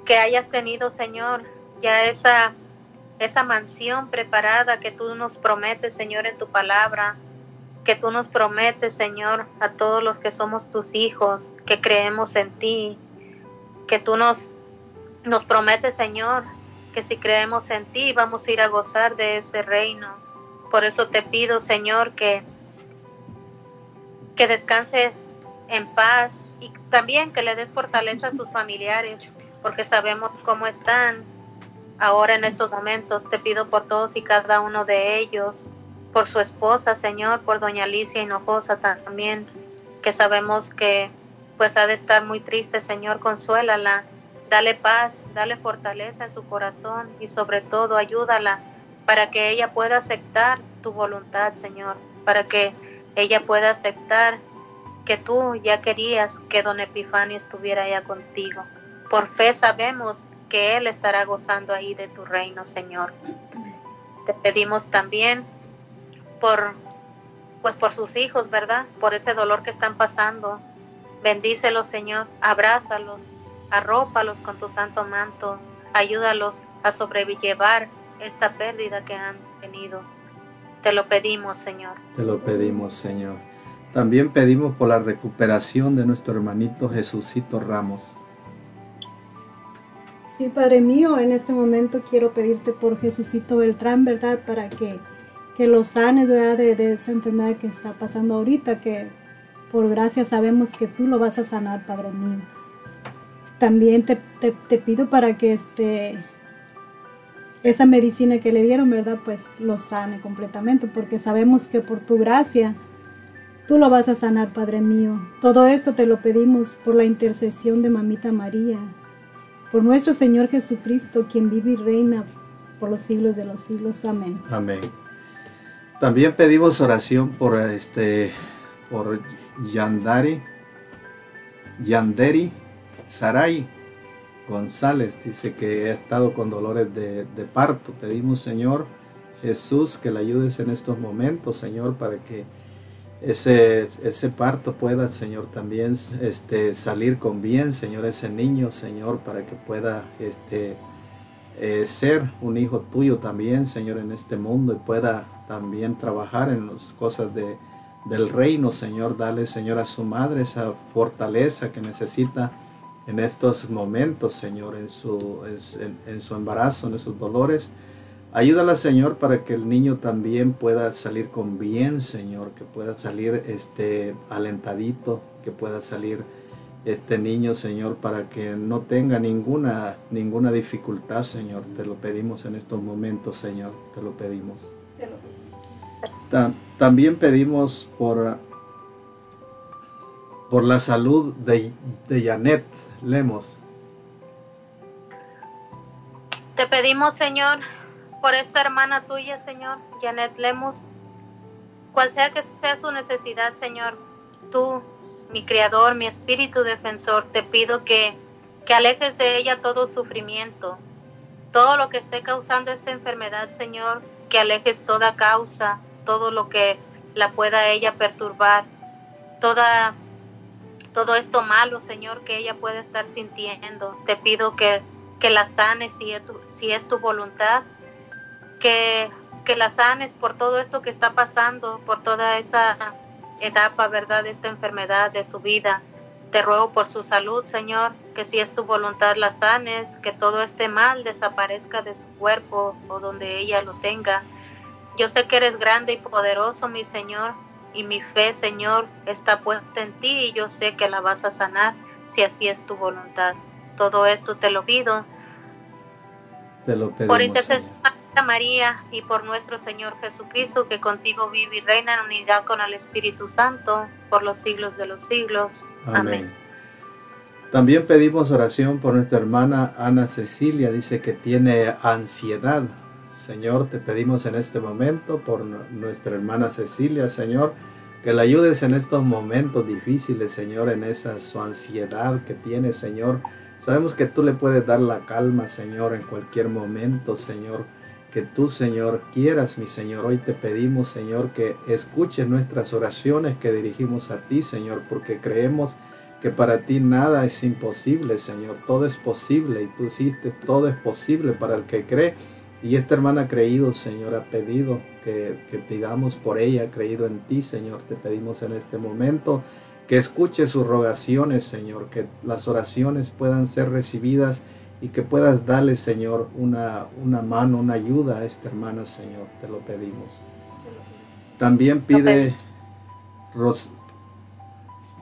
Que hayas tenido, Señor, ya esa esa mansión preparada que tú nos prometes, Señor, en tu palabra, que tú nos prometes, Señor, a todos los que somos tus hijos, que creemos en ti, que tú nos, nos prometes, Señor, que si creemos en ti vamos a ir a gozar de ese reino. Por eso te pido, Señor, que, que descanse en paz y también que le des fortaleza a sus familiares, porque sabemos cómo están, Ahora en estos momentos te pido por todos y cada uno de ellos, por su esposa, Señor, por doña Alicia Hinojosa también, que sabemos que pues ha de estar muy triste, Señor, consuélala, dale paz, dale fortaleza en su corazón y sobre todo ayúdala para que ella pueda aceptar tu voluntad, Señor, para que ella pueda aceptar que tú ya querías que don Epifanio estuviera allá contigo. Por fe sabemos que Él estará gozando ahí de tu reino, Señor. Te pedimos también por, pues por sus hijos, ¿verdad? Por ese dolor que están pasando. Bendícelos, Señor, abrázalos, arrópalos con tu santo manto, ayúdalos a sobrellevar esta pérdida que han tenido. Te lo pedimos, Señor. Te lo pedimos, Señor. También pedimos por la recuperación de nuestro hermanito Jesucito Ramos. Sí, Padre mío, en este momento quiero pedirte por Jesucito Beltrán, ¿verdad? Para que, que lo sanes, ¿verdad? De, de, esa enfermedad que está pasando ahorita, que por gracia sabemos que tú lo vas a sanar, Padre mío. También te, te, pido para que este, esa medicina que le dieron, ¿verdad? Pues lo sane completamente, porque sabemos que por tu gracia tú lo vas a sanar, Padre mío. Todo esto te lo pedimos por la intercesión de Mamita María, por nuestro Señor Jesucristo, quien vive y reina por los siglos de los siglos. Amén. Amén. También pedimos oración por este por Yandari Saray González, dice que ha estado con dolores de, parto. Pedimos, Señor Jesús, que le ayudes en estos momentos, Señor, para que ese, ese parto pueda, Señor, también este, salir con bien, Señor, ese niño, Señor, para que pueda este, eh, ser un hijo tuyo también, Señor, en este mundo y pueda también trabajar en las cosas de, del reino, Señor. Dale, Señor, a su madre esa fortaleza que necesita en estos momentos, Señor, en su, en, en su embarazo, en esos dolores. Ayúdala, Señor, para que el niño también pueda salir con bien, Señor, que pueda salir este alentadito, que pueda salir este niño, Señor, para que no tenga ninguna ninguna dificultad, Señor. Te lo pedimos en estos momentos, Señor. Te lo pedimos. Te lo pedimos. Ta también pedimos por por la salud de, de Janet Lemos. Te pedimos, Señor, por esta hermana tuya, Señor, Janet Lemos, cual sea que sea su necesidad, Señor, tú, mi Creador, mi Espíritu Defensor, te pido que, que alejes de ella todo sufrimiento, todo lo que esté causando esta enfermedad, Señor, que alejes toda causa, todo lo que la pueda ella perturbar, toda todo esto malo, Señor, que ella pueda estar sintiendo. Te pido que, que la sanes si es tu, si es tu voluntad que, que la sanes por todo esto que está pasando, por toda esa etapa, ¿verdad?, de esta enfermedad de su vida. Te ruego por su salud, Señor, que si es tu voluntad la sanes, que todo este mal desaparezca de su cuerpo o donde ella lo tenga. Yo sé que eres grande y poderoso, mi Señor, y mi fe, Señor, está puesta en ti y yo sé que la vas a sanar si así es tu voluntad. Todo esto te lo pido Te lo pedimos. por intercesión de María y por nuestro Señor Jesucristo, que contigo vive y reina en unidad con el Espíritu Santo por los siglos de los siglos. Amén. Amén. También pedimos oración por nuestra hermana Ana Cecilia, dice que tiene ansiedad. Señor, te pedimos en este momento por nu- nuestra hermana Cecilia, Señor, que la ayudes en estos momentos difíciles, Señor, en esa su ansiedad que tiene, Señor. Sabemos que tú le puedes dar la calma, Señor, en cualquier momento, Señor. Que tú, Señor, quieras, mi Señor. Hoy te pedimos, Señor, que escuches nuestras oraciones que dirigimos a ti, Señor, porque creemos que para ti nada es imposible, Señor. Todo es posible y tú hiciste, todo es posible para el que cree. Y esta hermana ha creído, Señor, ha pedido que, que pidamos por ella, ha creído en ti, Señor. Te pedimos en este momento que escuche sus rogaciones, Señor, que las oraciones puedan ser recibidas y que puedas darle, Señor, una, una mano, una ayuda a esta hermana, Señor. Te lo pedimos. También pide Ros-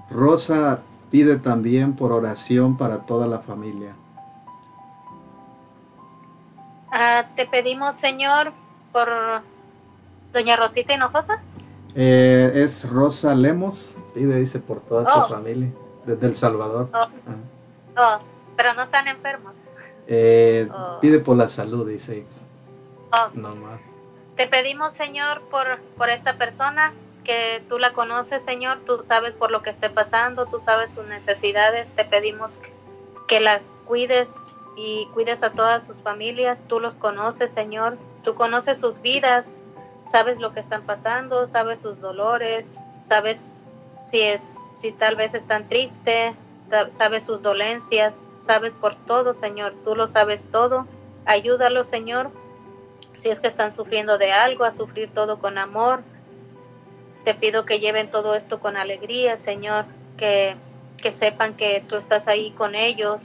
Rosa pide también por oración para toda la familia. Ah, te pedimos, Señor, por Doña Rosita Hinojosa. Eh, es Rosa Lemos, pide, dice, por toda Oh. su familia, desde El Salvador. Oh, oh, pero no están enfermos. Eh, Oh. Pide por la salud, dice, Oh, no más. Te pedimos, Señor, por, por esta persona, que tú la conoces, Señor, tú sabes por lo que esté pasando, tú sabes sus necesidades, te pedimos que, que la cuides y cuides a todas sus familias, tú los conoces, Señor, tú conoces sus vidas, sabes lo que están pasando, sabes sus dolores, sabes si es si tal vez están tristes, sabes sus dolencias, sabes por todo, Señor, tú lo sabes todo. Ayúdalos, Señor, si es que están sufriendo de algo, a sufrir todo con amor. Te pido que lleven todo esto con alegría, Señor, que, que sepan que tú estás ahí con ellos,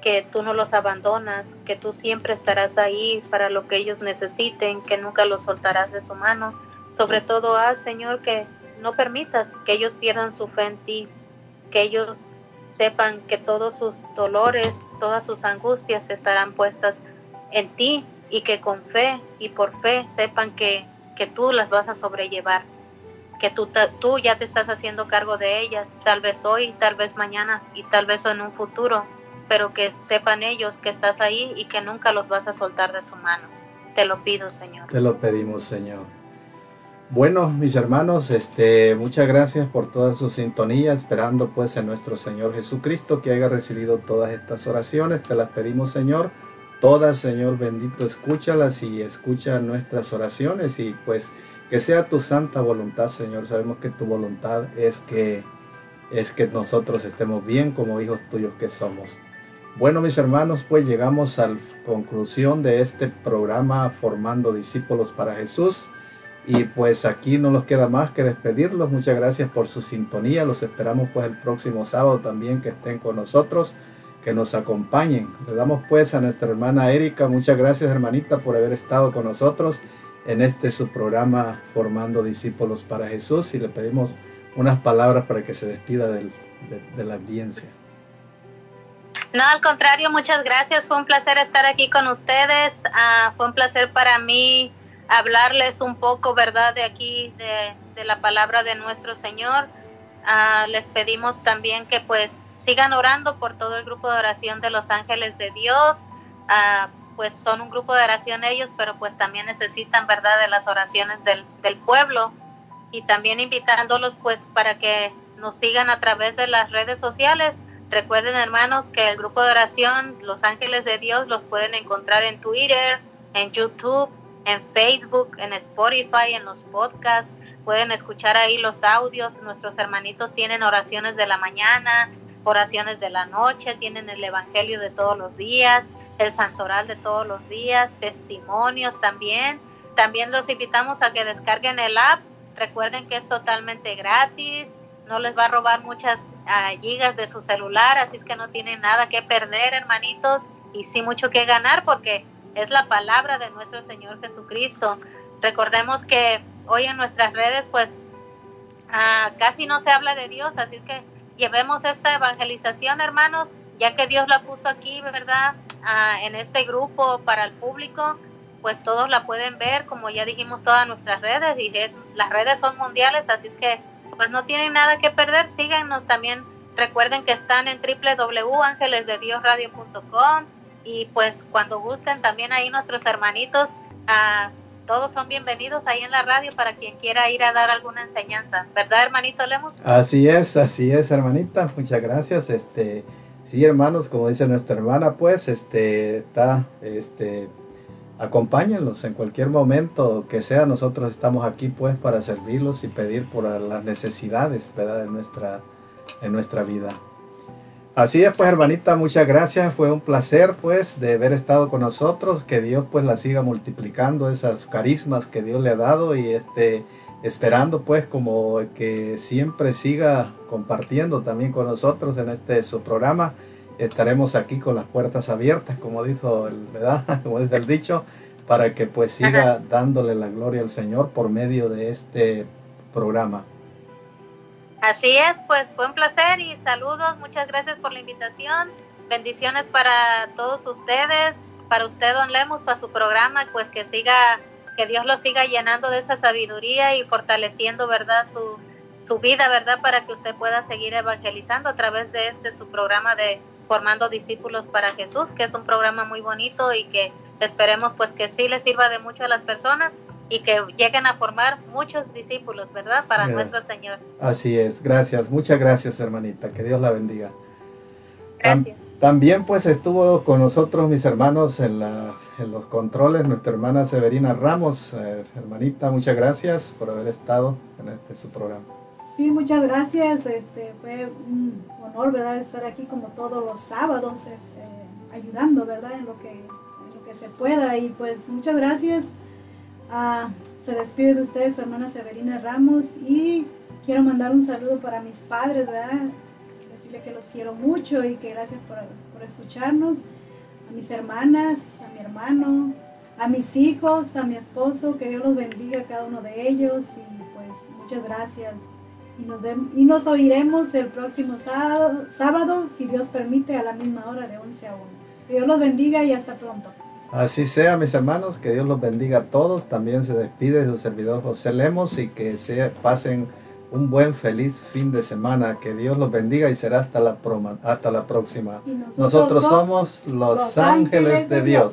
que tú no los abandonas, que tú siempre estarás ahí para lo que ellos necesiten, que nunca los soltarás de su mano. Sobre todo, haz, Señor, que no permitas que ellos pierdan su fe en ti, que ellos sepan que todos sus dolores, todas sus angustias estarán puestas en ti y que con fe y por fe sepan que, que tú las vas a sobrellevar, que tú, tú ya te estás haciendo cargo de ellas, tal vez hoy, tal vez mañana y tal vez en un futuro, pero que sepan ellos que estás ahí y que nunca los vas a soltar de su mano. Te lo pido, Señor. Te lo pedimos, Señor. Bueno, mis hermanos, este, muchas gracias por toda su sintonía, esperando pues en nuestro Señor Jesucristo que haya recibido todas estas oraciones. Te las pedimos, Señor. Todas, Señor bendito, escúchalas y escucha nuestras oraciones y pues que sea tu santa voluntad, Señor. Sabemos que tu voluntad es que es que nosotros estemos bien como hijos tuyos que somos. Bueno, mis hermanos, pues llegamos a la conclusión de este programa Formando Discípulos para Jesús. Y pues aquí no nos queda más que despedirlos. Muchas gracias por su sintonía. Los esperamos pues el próximo sábado también que estén con nosotros, que nos acompañen. Le damos pues a nuestra hermana Erika. Muchas gracias hermanita por haber estado con nosotros en este su programa Formando Discípulos para Jesús. Y le pedimos unas palabras para que se despida de la audiencia. No, al contrario, muchas gracias. Fue un placer estar aquí con ustedes. Ah, fue un placer para mí hablarles un poco, ¿verdad?, de aquí, de, la palabra de nuestro Señor. Ah, les pedimos también que pues sigan orando por todo el grupo de oración de los ángeles de Dios. Ah, pues son un grupo de oración ellos, pero pues también necesitan, ¿verdad?, de las oraciones del, del pueblo. Y también invitándolos pues para que nos sigan a través de las redes sociales. Recuerden, hermanos, que el grupo de oración Los Ángeles de Dios los pueden encontrar en Twitter, en YouTube, en Facebook, en Spotify, en los podcasts. Pueden escuchar ahí los audios. Nuestros hermanitos tienen oraciones de la mañana, oraciones de la noche, tienen el Evangelio de todos los días, el Santoral de todos los días, testimonios también. También los invitamos a que descarguen el app. Recuerden que es totalmente gratis, no les va a robar muchas ah, gigas de su celular, así es que no tienen nada que perder, hermanitos, y sí mucho que ganar porque es la palabra de nuestro Señor Jesucristo. Recordemos que hoy en nuestras redes, pues ah, casi no se habla de Dios, así es que llevemos esta evangelización, hermanos, ya que Dios la puso aquí, ¿verdad? Ah, en este grupo para el público, pues todos la pueden ver, como ya dijimos, todas nuestras redes, y es, las redes son mundiales, así es que pues no tienen nada que perder, síganos también, recuerden que están en www.angelesdediosradio.com y pues cuando gusten también ahí nuestros hermanitos, ah, todos son bienvenidos ahí en la radio para quien quiera ir a dar alguna enseñanza, ¿verdad hermanito Lemos? Así es, así es, hermanita. Muchas gracias. Este, sí, hermanos, como dice nuestra hermana, pues, este, está, este, acompáñenlos en cualquier momento que sea. Nosotros estamos aquí, pues, para servirlos y pedir por las necesidades, ¿verdad? De nuestra, en nuestra vida. Así es, pues, hermanita, muchas gracias. Fue un placer, pues, de haber estado con nosotros. Que Dios, pues, la siga multiplicando esas carismas que Dios le ha dado y este esperando pues como que siempre siga compartiendo también con nosotros en este su programa. Estaremos aquí con las puertas abiertas, como dijo el, ¿verdad? Como dice el dicho, para que pues siga dándole la gloria al Señor por medio de este programa. Así es, pues fue un placer y saludos, muchas gracias por la invitación, bendiciones para todos ustedes, para usted, don Lemos, para su programa, pues que siga que Dios lo siga llenando de esa sabiduría y fortaleciendo, ¿verdad? Su, su vida, ¿verdad? Para que usted pueda seguir evangelizando a través de este su programa de Formando Discípulos para Jesús, que es un programa muy bonito y que esperemos pues que sí le sirva de mucho a las personas y que lleguen a formar muchos discípulos, ¿verdad? Para Gracias. nuestro Señor. Así es, gracias, muchas gracias hermanita, que Dios la bendiga. Gracias. También pues estuvo con nosotros mis hermanos en, las- en los controles, nuestra hermana Severina Ramos. Eh, hermanita, muchas gracias por haber estado en este su programa. Sí, muchas gracias. Este fue un honor, ¿verdad? Estar aquí como todos los sábados, este, ayudando, ¿verdad? En lo que en lo que se pueda y pues muchas gracias. Ah, se despide de ustedes su hermana Severina Ramos y quiero mandar un saludo para mis padres, ¿verdad? Decirle que los quiero mucho y que gracias por, por escucharnos. A mis hermanas, a mi hermano, a mis hijos, a mi esposo, que Dios los bendiga a cada uno de ellos y pues muchas gracias. Y nos, vem- y nos oiremos el próximo sábado, sábado, si Dios permite, a la misma hora de 11 a 1. Que Dios los bendiga y hasta pronto. Así sea, mis hermanos, que Dios los bendiga a todos. También se despide su servidor José Lemos y que se pasen un buen, feliz fin de semana. Que Dios los bendiga y será hasta la, hasta la próxima. Nosotros, Nosotros somos los, ángeles de Dios.